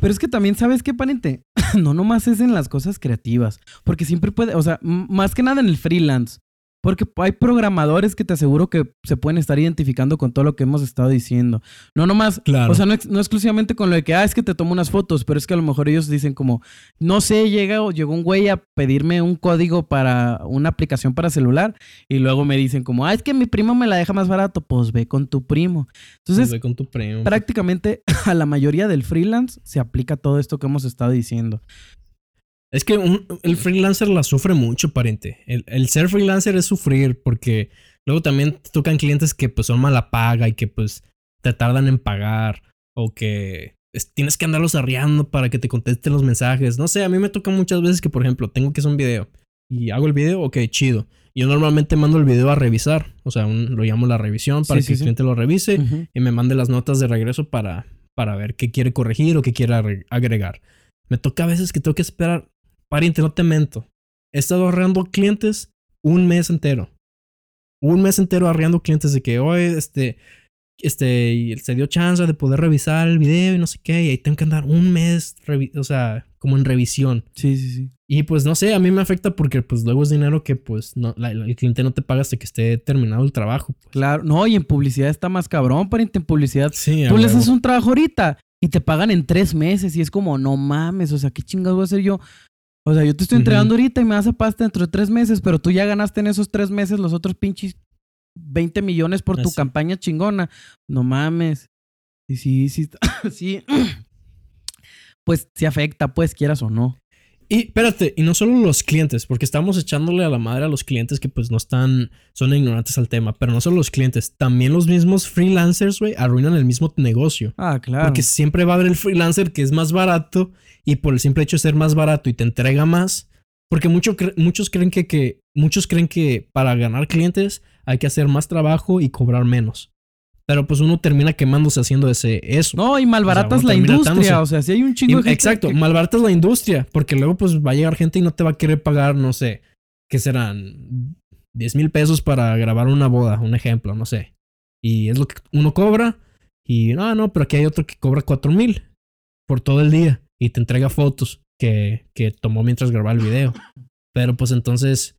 Pero es que también, ¿sabes qué, pariente? no nomás es en las cosas creativas. Porque siempre puede, o sea, más que nada en el freelance. Porque hay programadores que te aseguro que se pueden estar identificando con todo lo que hemos estado diciendo. No nomás, Claro. o sea, no, ex- no exclusivamente con lo de que, ah, es que te tomo unas fotos, pero es que a lo mejor ellos dicen como, no sé, llega o llegó un güey a pedirme un código para una aplicación para celular y luego me dicen como, ah, es que mi primo me la deja más barato, pues ve con tu primo. Entonces, Pues ve con tu premio. prácticamente a la mayoría del freelance se aplica todo esto que hemos estado diciendo. Es que un- el freelancer la sufre mucho, pariente. El, el ser freelancer es sufrir porque luego también te tocan clientes que pues son mala paga y que pues te tardan en pagar o que es- tienes que andarlos arriando para que te contesten los mensajes. No sé, a mí me toca muchas veces que, por ejemplo, tengo que hacer un video y hago el video, ok, chido. Yo normalmente mando el video a revisar, o sea, un- lo llamo la revisión para Sí, que sí, el sí. cliente lo revise y me mande las notas de regreso para, para ver qué quiere corregir o qué quiere agre- agregar. Me toca a veces que tengo que esperar. Pariente, no te mento. He estado arreando clientes un mes entero. Un mes entero arreando clientes de que, oye, este, este, y se dio chance de poder revisar el video y no sé qué. Y ahí tengo que andar un mes, o sea, como en revisión. Sí, sí, sí. Y pues no sé, a mí me afecta porque pues luego es dinero que pues no, la- el cliente no te paga hasta que esté terminado el trabajo. pues. Claro. No, y en publicidad está más cabrón, pariente. En publicidad, Sí, tú le haces un trabajo ahorita y te pagan en tres meses y es como, no mames, o sea, ¿qué chingados voy a hacer yo? O sea, yo te estoy entregando ahorita y me das a pasta dentro de tres meses, pero tú ya ganaste en esos tres meses los otros pinches 20 millones por tu Así. campaña chingona. No mames. Y sí, sí, sí. Pues sí afecta, pues quieras o no. Y espérate, y no solo los clientes, porque estamos echándole a la madre a los clientes que pues no están, son ignorantes al tema, pero no solo los clientes, también los mismos freelancers, güey, arruinan el mismo negocio. Ah, claro. Porque siempre va a haber el freelancer que es más barato y por el simple hecho de ser más barato y te entrega más, porque mucho cre- muchos creen que, que, muchos creen que para ganar clientes hay que hacer más trabajo y cobrar menos. Pero pues uno termina quemándose haciendo ese, eso. No, y malbaratas la industria. O sea, si hay un Y- chingo de gente exacto, que- malbaratas la industria, porque luego pues va a llegar gente y no te va a querer pagar, no sé, ¿qué serán? 10 mil pesos para grabar una boda, un ejemplo, no sé. Y es lo que uno cobra y no, no, pero aquí hay otro que cobra 4 mil por todo el día y te entrega fotos que, que tomó mientras grababa el video. Pero pues entonces,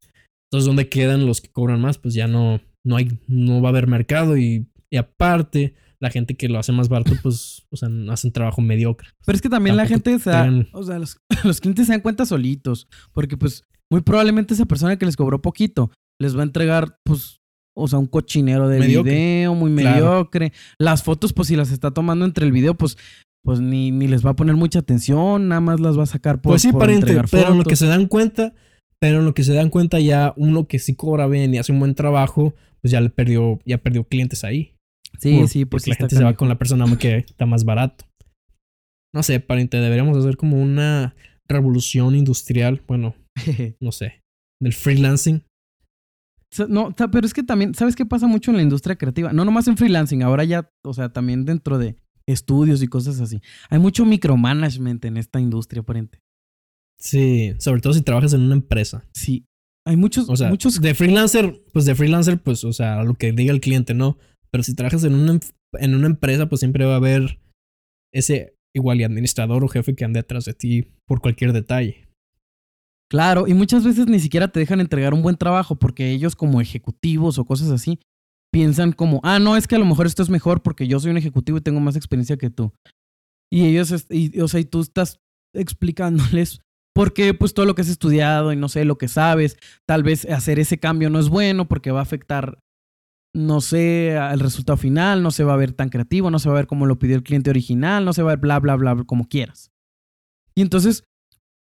entonces ¿dónde quedan los que cobran más? Pues ya no, no hay, no va a haber mercado y, y aparte la gente que lo hace más barato pues, o sea, hacen trabajo mediocre. Pero es que también la gente se da, o sea, los, los clientes se dan cuenta solitos, porque pues muy probablemente esa persona que les cobró poquito les va a entregar pues o sea, un cochinero de Mediocre. video muy Claro. mediocre. Las fotos pues si las está tomando entre el video pues pues ni, ni les va a poner mucha atención, nada más las va a sacar por, Pues sí, por pariente, entregar pero en lo que se dan cuenta, pero en lo que se dan cuenta ya uno que sí cobra bien y hace un buen trabajo, pues ya le perdió, ya perdió clientes ahí. Sí, Por- sí, pues porque la gente se va con la persona que está más barato. No sé, pariente, deberíamos hacer como una revolución industrial, bueno, no sé, del freelancing. No, pero es que también, ¿sabes qué pasa mucho en la industria creativa? No nomás en freelancing, ahora ya, o sea, también dentro de estudios y cosas así. Hay mucho micromanagement en esta industria, aparente. Sí, sobre todo si trabajas en una empresa. Sí. Hay muchos, O sea, muchos. de freelancer, pues de freelancer, pues, o sea, lo que diga el cliente, no. Pero si trabajas en una, en una empresa, pues siempre va a haber ese igual y administrador o jefe que ande atrás de ti por cualquier detalle. Claro, y muchas veces ni siquiera te dejan entregar un buen trabajo porque ellos como ejecutivos o cosas así piensan como, ah, no, es que a lo mejor esto es mejor porque yo soy un ejecutivo y tengo más experiencia que tú. Y ellos, y, o sea, y tú estás explicándoles por qué, pues todo lo que has estudiado y no sé, lo que sabes, tal vez hacer ese cambio no es bueno porque va a afectar, no sé, al resultado final, no se va a ver tan creativo, no se va a ver como lo pidió el cliente original, no se va a ver bla, bla, bla, como quieras. Y entonces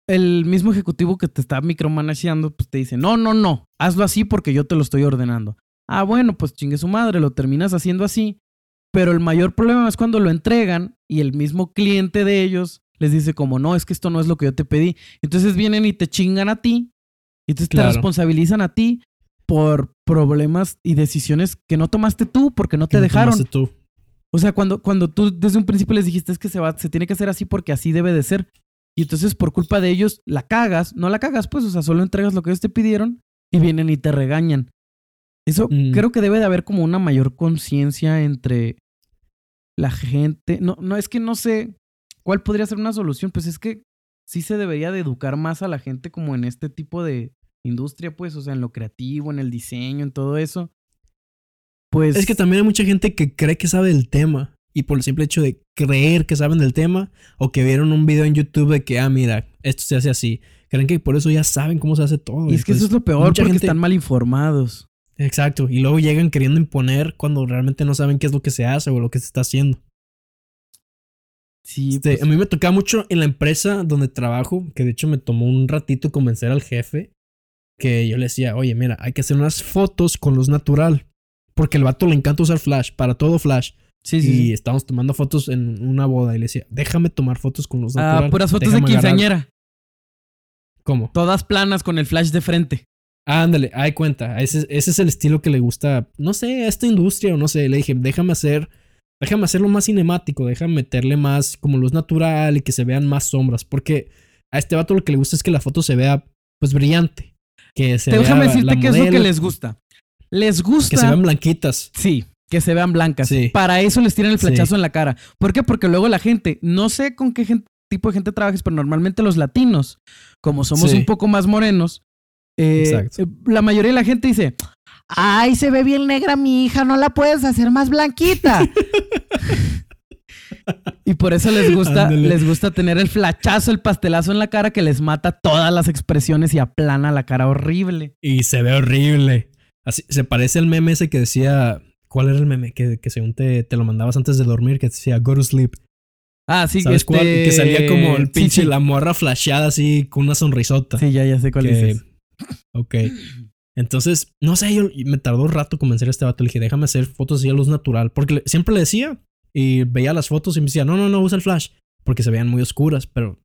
el mismo ejecutivo que te está micromanageando, pues te dice, no, no, no, hazlo así porque yo te lo estoy ordenando. Ah, bueno, pues chingue su madre, lo terminas haciendo así. Pero el mayor problema es cuando lo entregan y el mismo cliente de ellos les dice como, no, es que esto no es lo que yo te pedí. Entonces vienen y te chingan a ti. Y entonces Claro. te responsabilizan a ti por problemas y decisiones que no tomaste tú porque no te no dejaron. tomaste tú. O sea, cuando, cuando tú desde un principio les dijiste es que se, va, se tiene que hacer así porque así debe de ser. Y entonces por culpa de ellos la cagas, no la cagas pues, o sea, solo entregas lo que ellos te pidieron y vienen y te regañan. Eso Mm. creo que debe de haber como una mayor conciencia entre la gente. No, no, es que no sé cuál podría ser una solución, pues es que sí se debería de educar más a la gente como en este tipo de industria, pues, o sea, en lo creativo, en el diseño, en todo eso. Pues Es que también hay mucha gente que cree que sabe del tema. Y por el simple hecho de creer que saben del tema, o que vieron un video en YouTube de que, ah, mira, esto se hace así. Creen que por eso ya saben cómo se hace todo. Y es que eso es lo peor mucha porque gente- están mal informados. Exacto. Y luego llegan queriendo imponer cuando realmente no saben qué es lo que se hace o lo que se está haciendo. Sí, Este, pues, A mí me tocaba mucho en la empresa donde trabajo, que de hecho me tomó un ratito convencer al jefe, que yo le decía, oye, mira, hay que hacer unas fotos con luz natural. Porque al vato le encanta usar flash, para todo flash. sí, sí, y sí. estábamos tomando fotos en una boda y le decía, déjame tomar fotos con luz natural. Ah, puras fotos de déjame agarrar-". quinceañera. ¿Cómo? Todas planas con el flash de frente. Ándale, hay cuenta. Ese, ese es el estilo que le gusta, no sé, a esta industria o no sé. Le dije, déjame hacer, déjame hacerlo más cinemático, déjame meterle más como luz natural y que se vean más sombras. Porque a este vato lo que le gusta es que la foto se vea, pues, brillante. Que se Déjame vea decirte qué es lo que les gusta. Les gusta. Que se vean blanquitas. Sí, que se vean blancas. Sí. Para eso les tiran el Sí. flechazo en la cara. ¿Por qué? Porque luego la gente, no sé con qué tipo de gente trabajes, pero normalmente los latinos, como somos Sí. un poco más morenos, eh, eh, la mayoría de la gente dice, ay, se ve bien negra mi hija, no la puedes hacer más blanquita. y por eso les gusta, Ándale. les gusta tener el flachazo, el pastelazo en la cara que les mata todas las expresiones y aplana la cara horrible. Y se ve horrible. Así, se parece al meme ese que decía. ¿Cuál era el meme? Que, que según te, te lo mandabas antes de dormir, que decía go to sleep. Ah, sí, ¿Sabes este... cuál? Que salía como el pinche, sí. la morra flasheada así con una sonrisota. Sí, ya, ya sé cuál que- dices. Ok. Entonces, no sé, yo me tardó un rato convencer a este vato. Le dije, déjame hacer fotos así a luz natural. Porque siempre le decía y veía las fotos y me decía, no, no, no, usa el flash. Porque se veían muy oscuras. Pero,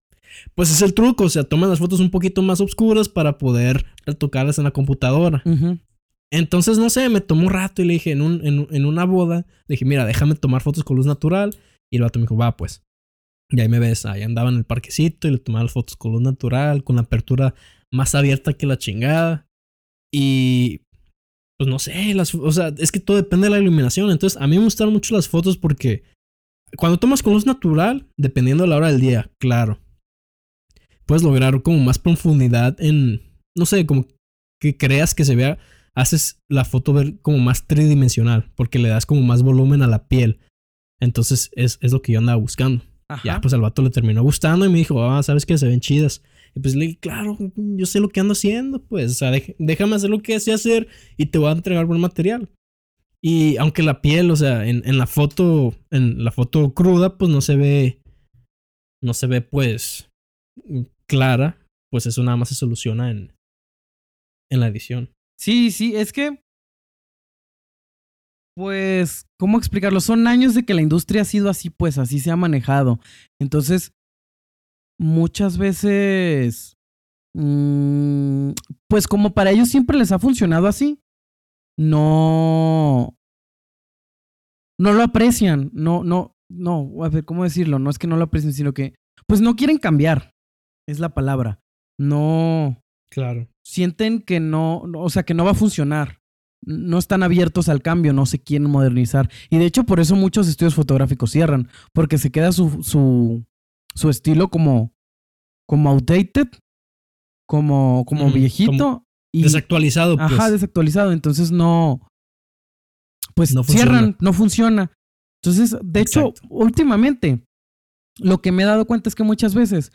pues es el truco. O sea, toman las fotos un poquito más oscuras para poder retocarlas en la computadora. Entonces, no sé, me tomó un rato y le dije, en, un- en, en una boda, le dije, mira, déjame tomar fotos con luz natural. Y el vato me dijo, va, pues. Y ahí me ves, ahí andaba en el parquecito y le tomaba las fotos con luz natural, con la apertura más abierta que la chingada. Y pues no sé, las, o sea, es que todo depende de la iluminación. Entonces, a mí me gustaron mucho las fotos porque cuando tomas con luz natural, dependiendo de la hora del día, claro, puedes lograr como más profundidad en, no sé, como que creas que se vea, haces la foto ver como más tridimensional, porque le das como más volumen a la piel. Entonces, es, es lo que yo andaba buscando. Ajá. Ya, pues al vato le terminó gustando y me dijo, ah, sabes que se ven chidas. Y pues le dije, claro, yo sé lo que ando haciendo, pues, o sea, déjame hacer lo que sé hacer y te voy a entregar buen material. Y aunque la piel, o sea, en, en la foto, en la foto cruda, pues no se ve, no se ve, pues, clara, pues eso nada más se soluciona en, en la edición. Sí, sí, es que. Pues, ¿cómo explicarlo? Son años de que la industria ha sido así, pues así se ha manejado. Entonces, muchas veces. mm, pues como para ellos siempre les ha funcionado así. No. No lo aprecian. No, no, no. A ver, ¿cómo decirlo? No es que no lo aprecien, sino que. Pues no quieren cambiar. Es la palabra. No Claro. sienten que no, no- o sea, que no va a funcionar. No están abiertos al cambio, no se quieren modernizar. Y de hecho, por eso muchos estudios fotográficos cierran, porque se queda su, su, su estilo como, como outdated, como, como viejito. como y, Desactualizado, pues. Ajá, desactualizado. Entonces no. Pues No funciona. cierran, no funciona. Entonces, de hecho, últimamente, lo que me he dado cuenta es que muchas veces,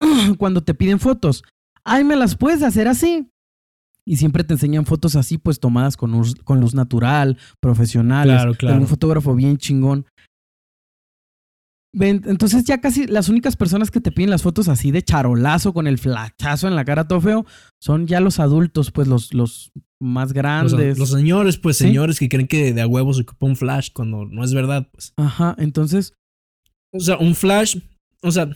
cuando te piden fotos, ay, me las puedes hacer así. Y siempre te enseñan fotos así, pues tomadas con luz, con luz natural, profesionales, Claro, de claro. un fotógrafo bien chingón. Ven, Entonces ya casi las únicas personas que te piden las fotos así de charolazo con el flachazo en la cara todo feo son ya los adultos, pues los, los más grandes. los señores, pues Sí. señores que creen que de a huevo se ocupa un flash cuando no es verdad, pues. Ajá, entonces, O sea, un flash, o sea,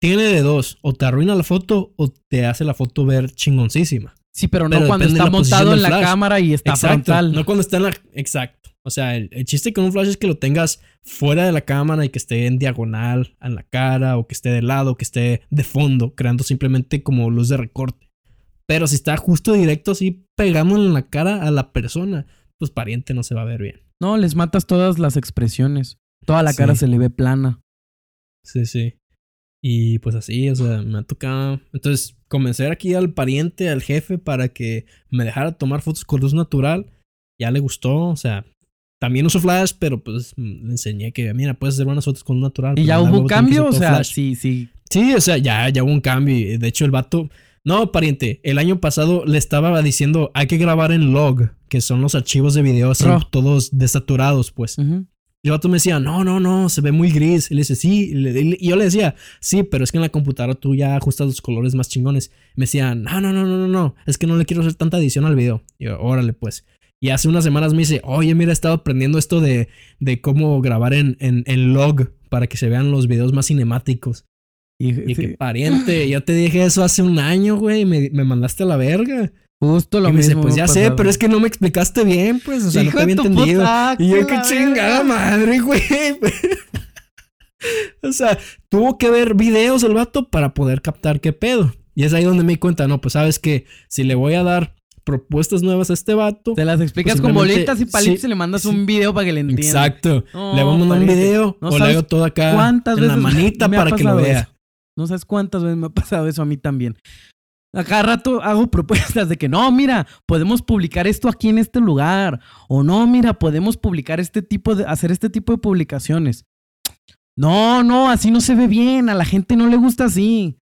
tiene de dos. O te arruina la foto o te hace la foto ver chingoncísima. sí, pero no Pero cuando está montado en la cámara y está Exacto. frontal. No cuando está en la... Exacto. O sea, el, el chiste con un flash es que lo tengas fuera de la cámara y que esté en diagonal en la cara o que esté de lado, que esté de fondo, creando simplemente como luz de recorte. Pero si está justo directo así pegándole en la cara a la persona, pues pariente no se va a ver bien. No, les matas todas las expresiones. Toda la cara se le ve plana. Sí, sí. Y pues así, o sea, me ha tocado. Entonces, convencer aquí al pariente, al jefe, para que me dejara tomar fotos con luz natural. Ya le gustó, o sea, también uso flash, pero pues le enseñé que, mira, puedes hacer buenas fotos con luz natural. Y ya hubo que cambio, o sea, flash. sí, sí. Sí, o sea, ya, ya hubo un cambio. De hecho, el vato. No, pariente, el año pasado le estaba diciendo, hay que grabar en log, que son los archivos de video así, todos desaturados, pues. Ujú. Y el vato me decía, no, no, no, se ve muy gris. Y le dice, sí. Y, le- y yo le decía, sí, pero es que en la computadora tú ya ajustas los colores más chingones. Me decía, no, no, no, no, no, no. Es que no le quiero hacer tanta edición al video. Y yo, órale, pues. Y hace unas semanas me dice, oye, mira, he estado aprendiendo esto de, de cómo grabar en, en, en log para que se vean los videos más cinemáticos. Y, Y sí, que pariente, yo te dije eso hace un año, güey. y Me, me mandaste a la verga. justo lo y me dice, pues ya sé, pero es que no me explicaste bien, pues. O sea, Hijo no te había entendido. puta, Y yo, qué chingada madre, güey. o sea, tuvo que ver videos el vato para poder captar qué pedo. Y es ahí donde me di cuenta, no, pues sabes que si le voy a dar propuestas nuevas a este vato. Te las explicas Pues con bolitas y palitos sí, y le mandas sí. un video para que le entienda. Exacto. No, le mandar un video no o le hago todo acá ¿Cuántas en la veces manita me ha para que lo pasado vea. eso? No sabes cuántas veces me ha pasado eso a mí también. A cada rato hago propuestas de que no, mira, podemos publicar esto aquí en este lugar. O no, mira, podemos publicar este tipo de, hacer este tipo de publicaciones. No, no, así no se ve bien. A la gente no le gusta así.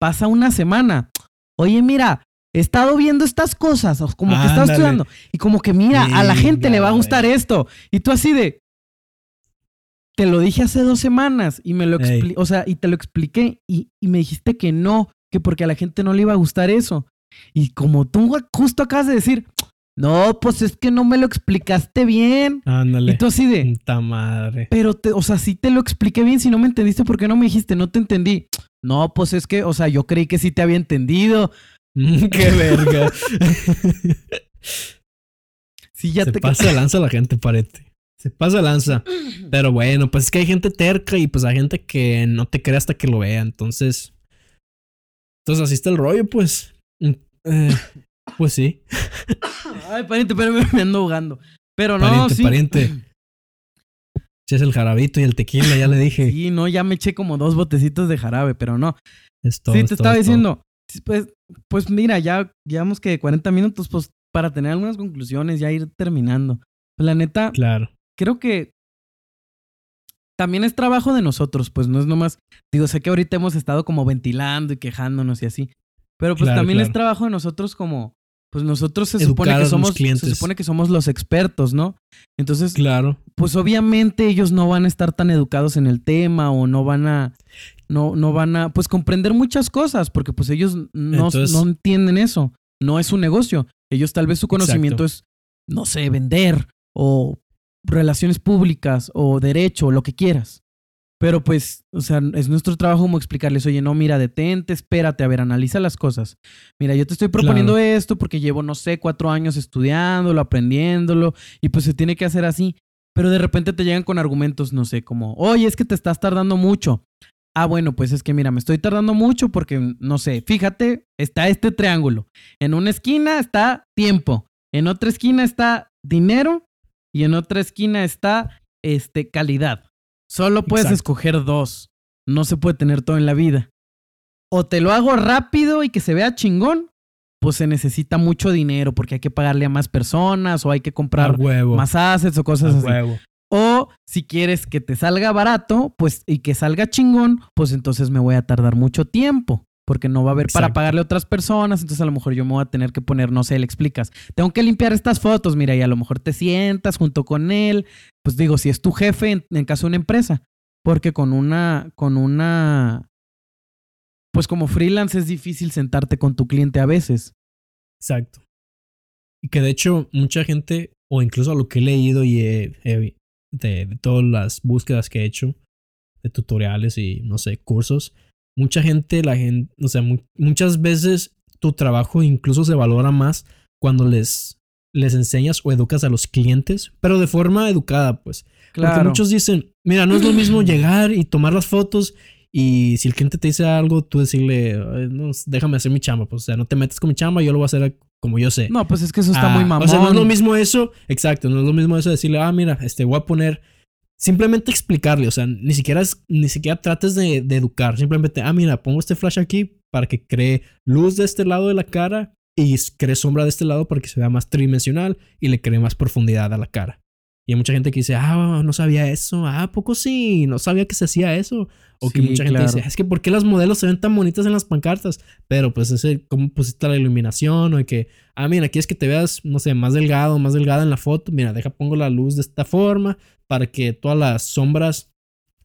Pasa una semana. Oye, mira, he estado viendo estas cosas. o Como que he estado estudiando. Y como que mira, a la gente le va a gustar esto. Y tú así de. te lo dije hace dos semanas y me lo Ey. expliqué, o sea, y te lo expliqué y, y me dijiste que no, que porque a la gente no le iba a gustar eso. Y como tú justo acabas de decir, no, pues es que no me lo explicaste bien. Ándale. Y tú así de, Puta madre. pero, te, o sea, sí te lo expliqué bien. Si no me entendiste, ¿por qué no me dijiste? No te entendí. No, pues es que, o sea, yo creí que sí te había entendido. Qué verga. Sí, ya Se te pasa de lanza la gente, parete. Se pasa de lanza. Pero bueno, pues es que hay gente terca y pues hay gente que no te cree hasta que lo vea. Entonces. Entonces así está el rollo, pues. Mm, eh, pues sí. Ay, pariente, pero me, ando ahogando. Pero no, Pariente, sí. pariente. Si es el jarabito y el tequila, ya le dije. Sí, no, ya me eché como dos botecitos de jarabe, pero no. Es todo, sí, te estaba todo. diciendo. Pues, pues mira, ya llevamos que 40 minutos, pues para tener algunas conclusiones, ya ir terminando. Pues, la neta, Claro. creo que también es trabajo de nosotros, pues no es nomás, digo, sé que ahorita hemos estado como ventilando y quejándonos y así, pero pues Claro, también es trabajo de nosotros como, pues nosotros se supone que somos, se supone que somos los expertos, ¿no? Entonces, Claro. pues obviamente ellos no van a estar tan educados en el tema o no van a, no, no van a, pues comprender muchas cosas, porque pues ellos no, Entonces- no entienden eso, no es un negocio. Ellos tal vez su conocimiento Exacto. es, no sé, vender o relaciones públicas o derecho o lo que quieras. Pero pues, o sea, es nuestro trabajo como explicarles, oye, no, mira, detente, espérate, a ver, analiza las cosas. Mira, yo te estoy proponiendo esto porque llevo, no sé, cuatro años estudiándolo, aprendiéndolo, y pues se tiene que hacer así. Pero de repente te llegan con argumentos, no sé, como, oye, es que te estás tardando mucho. Ah, bueno, pues es que mira, me estoy tardando mucho porque, no sé, fíjate, está este triángulo. En una esquina está tiempo, en otra esquina está dinero y en otra esquina está, este, calidad. Solo puedes Exacto. escoger dos. No se puede tener todo en la vida. O te lo hago rápido y que se vea chingón, pues se necesita mucho dinero porque hay que pagarle a más personas o hay que comprar huevo. más assets o a cosas así. huevo. O si quieres que te salga barato, pues y que salga chingón, pues entonces me voy a tardar mucho tiempo. Porque no va a haber para pagarle a otras personas, entonces a lo mejor yo me voy a tener que poner, no sé, le explicas, tengo que limpiar estas fotos, mira, y a lo mejor te sientas junto con él, pues digo, si es tu jefe en, en caso de una empresa, porque con una, con una, pues como freelance es difícil sentarte con tu cliente a veces. Exacto. Y que de hecho, mucha gente, o incluso a lo que he leído y he- he- de, de todas las búsquedas que he hecho, de tutoriales y no sé, cursos, mucha gente, la gente, o sea, mu- muchas veces tu trabajo incluso se valora más cuando les, les enseñas o educas a los clientes, pero de forma educada, pues. Porque Claro. muchos dicen, mira, no es lo mismo llegar y tomar las fotos y si el cliente te dice algo, tú decirle, "Ay, no, déjame hacer mi chamba, pues, o sea, no te metes con mi chamba, yo lo voy a hacer como yo sé. No, pues es que eso está Ah, muy mamón. O sea, no es lo mismo eso, exacto, no es lo mismo eso decirle, ah, mira, este, voy a poner, simplemente explicarle, o sea, ni siquiera, ni siquiera trates de, de educar, simplemente, ah, mira, pongo este flash aquí para que cree luz de este lado de la cara y cree sombra de este lado para que se vea más tridimensional y le cree más profundidad a la cara. Y hay mucha gente que dice, ah, no sabía eso, ah, ¿a poco sí, no sabía que se hacía eso. O que mucha gente claro. dice, es que ¿por qué las modelos se ven tan bonitas en las pancartas? Pero pues ese, cómo pusiste la iluminación o de que, ah, mira, quieres que te veas, no sé, más delgado, más delgada en la foto. Mira, deja, pongo la luz de esta forma para que todas las sombras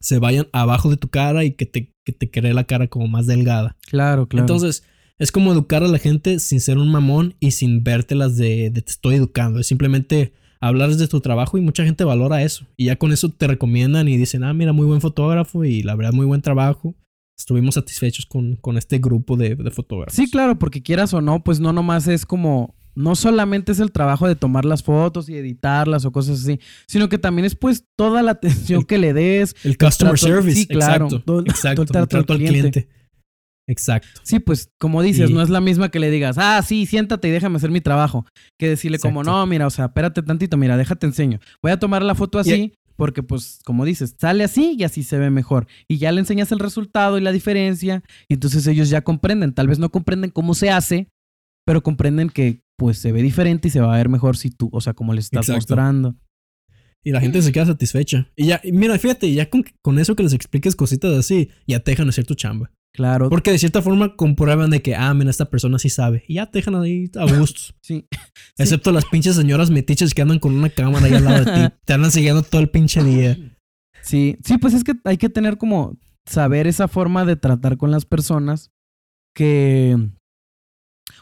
se vayan abajo de tu cara y que te, que te cree la cara como más delgada. Claro, claro. Entonces, es como educar a la gente sin ser un mamón y sin vértelas de, de te estoy educando. Es simplemente hablar de tu trabajo y mucha gente valora eso. Y ya con eso te recomiendan y dicen, ah, mira, muy buen fotógrafo y la verdad, muy buen trabajo. Estuvimos satisfechos con, con este grupo de, de fotógrafos. Sí, claro, porque quieras o no, pues no nomás es como, no solamente es el trabajo de tomar las fotos y editarlas o cosas así, sino que también es pues toda la atención El- que le des. El customer trato- service. sí, claro. Exacto. Todo- exacto. todo el el trato al cliente. Exacto. Sí, pues como dices, Y- no es la misma que le digas, ah, sí, siéntate y déjame hacer mi trabajo, que decirle como, no, mira, o sea, espérate tantito, mira, déjate enseño. Voy a tomar la foto así. Porque, pues, como dices, sale así y así se ve mejor. Y ya le enseñas el resultado y la diferencia. Y entonces ellos ya comprenden. Tal vez no comprenden cómo se hace, pero comprenden que, pues, se ve diferente y se va a ver mejor si tú, o sea, como les estás Exacto. mostrando. Y la gente se queda satisfecha. Y ya, y mira, fíjate, ya con, con eso que les expliques cositas así, ya te dejan hacer tu chamba. Claro. Porque de cierta forma comprueban de que, ah, mira, esta persona sí sabe. Y ya te dejan ahí a gustos. Sí. Excepto las pinches señoras metiches que andan con una cámara ahí al lado de ti. Te andan siguiendo todo el pinche día. Sí, sí, pues es que hay que tener como saber esa forma de tratar con las personas que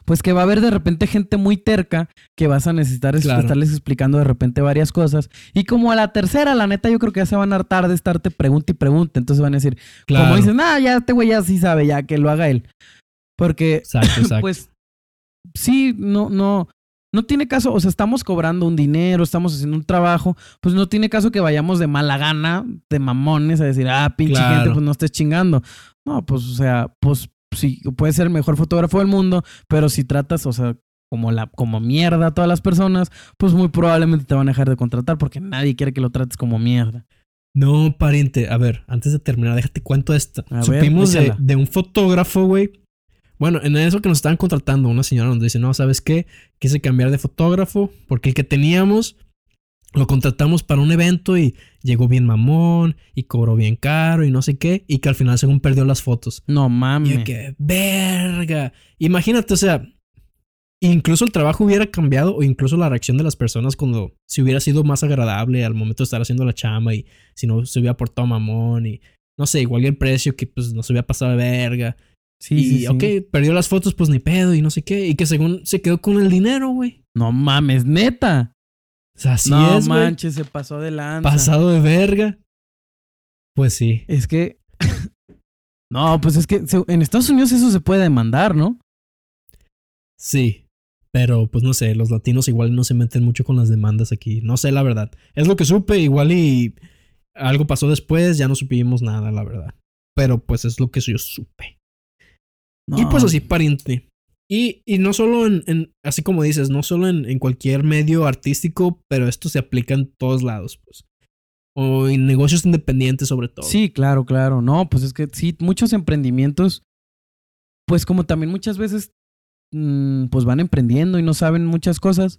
pues que va a haber de repente gente muy terca que vas a necesitar Claro. estarles explicando de repente varias cosas. Y como a la tercera, la neta, yo creo que ya se van a hartar de estarte pregunta y pregunta. Entonces van a decir, Claro. como dicen, ah, ya este güey ya sí sabe, ya que lo haga él. Porque, Exacto, exacto. pues, sí, no, no, no tiene caso, o sea, estamos cobrando un dinero, estamos haciendo un trabajo, pues no tiene caso que vayamos de mala gana, de mamones, a decir, ah, pinche Claro. gente, pues no estés chingando. No, pues, o sea, pues sí, puedes ser el mejor fotógrafo del mundo, pero si tratas, o sea, como la, como mierda a todas las personas, pues muy probablemente te van a dejar de contratar porque nadie quiere que lo trates como mierda. No, pariente. A ver, antes de terminar, déjate cuento esta. A ver, Supimos de, de un fotógrafo, güey. Bueno, en eso que nos estaban contratando, una señora nos dice, no, ¿sabes qué? Quise cambiar de fotógrafo porque el que teníamos lo contratamos para un evento y llegó bien mamón y cobró bien caro y no sé qué. Y que al final según perdió las fotos. No Y yo mames. que, verga. Imagínate, o sea, incluso el trabajo hubiera cambiado o incluso la reacción de las personas cuando si hubiera sido más agradable al momento de estar haciendo la chamba y si no se hubiera portado mamón y no sé, igual y el precio que pues no se hubiera pasado de verga. Sí, y sí, sí. ok, perdió las fotos, pues ni pedo y no sé qué. Y que según se quedó con el dinero, güey. No mames, neta. Así no es, manches, se pasó de lanza. Pasado de verga. Pues sí. Es que. no, pues es que en Estados Unidos eso se puede demandar, ¿no? Sí. Pero pues no sé, los latinos igual no se meten mucho con las demandas aquí. No sé la verdad. Es lo que supe, igual y algo pasó después, ya no supimos nada, la verdad. Pero pues es lo que yo supe. Y pues así, pariente. Y, y no solo en, en- así como dices, no solo en, en cualquier medio artístico, pero esto se aplica en todos lados, pues. O en negocios independientes sobre todo. Sí, claro, claro. No, pues es que sí, muchos emprendimientos, pues como también muchas veces, mm, pues van emprendiendo y no saben muchas cosas,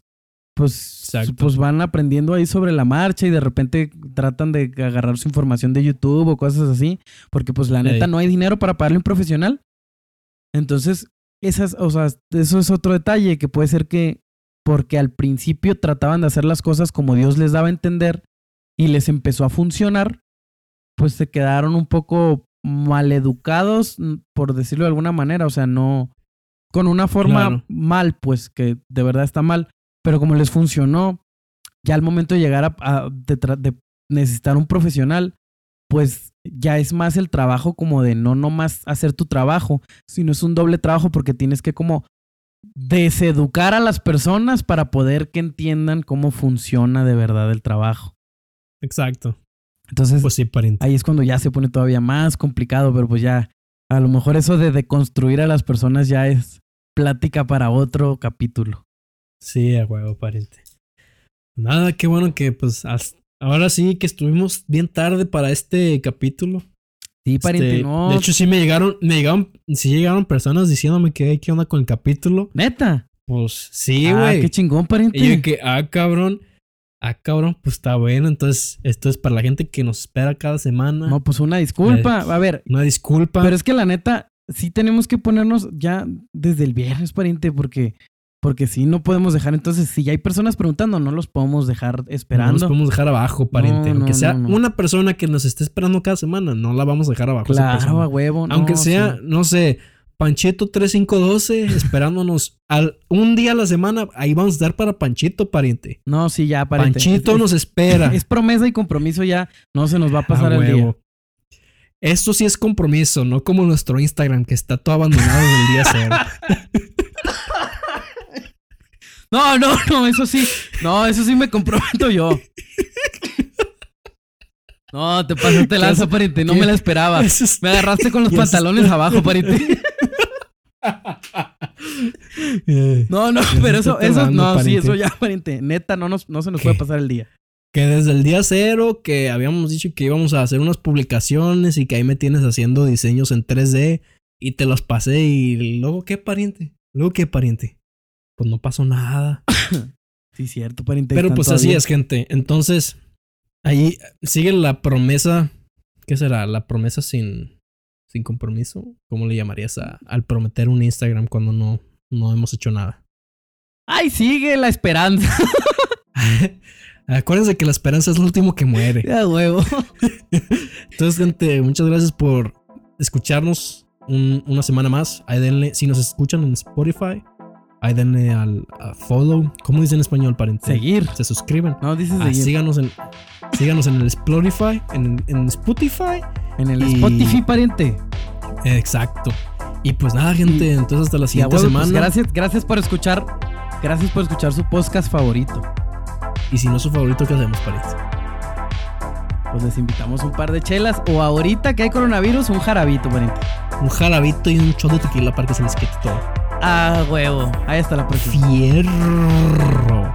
pues, Exacto. pues van aprendiendo ahí sobre la marcha y de repente tratan de agarrar su información de YouTube o cosas así, porque pues la neta no hay dinero para pagarle a un profesional. Entonces, esas, o sea, eso es otro detalle que puede ser que porque al principio trataban de hacer las cosas como Dios les daba a entender y les empezó a funcionar, pues se quedaron un poco maleducados, mm, por decirlo de alguna manera, o sea, no con una forma Claro. mal, pues que de verdad está mal, pero como les funcionó, ya al momento de llegar a, a- de, tra- de necesitar un profesional, pues ya es más el trabajo como de no nomás hacer tu trabajo, sino es un doble trabajo porque tienes que como deseducar a las personas para poder que entiendan cómo funciona de verdad el trabajo. Exacto. Entonces, Pues sí, ahí es cuando ya se pone todavía más complicado, pero pues ya, a lo mejor eso de deconstruir a las personas ya es plática para otro capítulo. Sí, a huevo, pariente. Nada, qué bueno que pues as- ahora sí que estuvimos bien tarde para este capítulo. Sí, pariente, Este, no. De hecho, sí me llegaron, me llegaron, sí llegaron personas diciéndome que qué onda con el capítulo. Neta. Pues sí, ah, güey. qué chingón, pariente. y yo que, ah, cabrón. Ah, cabrón, pues está bueno. Entonces, esto es para la gente que nos espera cada semana. No, pues una disculpa. A ver, Una disculpa. pero es que la neta, sí tenemos que ponernos ya desde el viernes, pariente, porque, porque sí, no podemos dejar. Entonces, si ya hay personas preguntando, no los podemos dejar No nos esperando. podemos dejar abajo, pariente. No, Aunque no, sea no, no. una persona que nos esté esperando cada semana, no la vamos a dejar abajo. claro, a huevo. no, Aunque sea, sí. no sé, Panchito 3512 esperándonos al, un día a la semana. Ahí vamos a estar para Panchito, pariente. No, sí, ya, pariente. Panchito Es- nos espera. Es promesa y compromiso ya. No se nos va a pasar A el día. huevo. Esto sí es compromiso, no como nuestro Instagram que está todo abandonado desde el día cero. No, no, no, eso sí. No, eso sí me comprometo yo. No, te pasaste lanza, ¿Qué- pariente. No qué- me la esperaba. Me agarraste con los ¿Qué es- pantalones abajo, pariente. Eh, No, no, pero eso, eso, tardando, no, sí, eso ya, pariente. Neta, no, nos, no se nos ¿Qué? puede pasar el día. que desde el día cero que habíamos dicho que íbamos a hacer unas publicaciones y que ahí me tienes haciendo diseños en 3D y te los pasé y luego qué pariente, luego qué pariente. Pues no pasó nada. Sí, cierto. Pero están pues así es, gente. Entonces, ahí sigue la promesa. ¿Qué será? La promesa sin, sin compromiso. ¿Cómo le llamarías a- al prometer un Instagram cuando no, no hemos hecho nada? ¡Ay, sigue la esperanza! Acuérdense que la esperanza es lo último que muere. Ya, huevo. Entonces, gente, muchas gracias por escucharnos un- una semana más. Ahí denle, si nos escuchan en Spotify, ahí denle al a follow. ¿Cómo dice en español, pariente? Seguir. Se suscriben. No, dices Ah, seguir. síganos en síganos en el Spotify, en, en Spotify. En el y- Spotify, pariente. Exacto. Y pues nada, gente, entonces hasta la siguiente huevo, semana. pues, gracias, gracias por escuchar. Gracias por escuchar su podcast favorito. Y si no es su favorito, ¿qué hacemos, pariente? Pues les invitamos un par de chelas. O ahorita que hay coronavirus, un jarabito, pariente. Un jarabito y un shot de tequila para que se les quite todo. Ah, huevo. Ahí está la próxima. Fierro.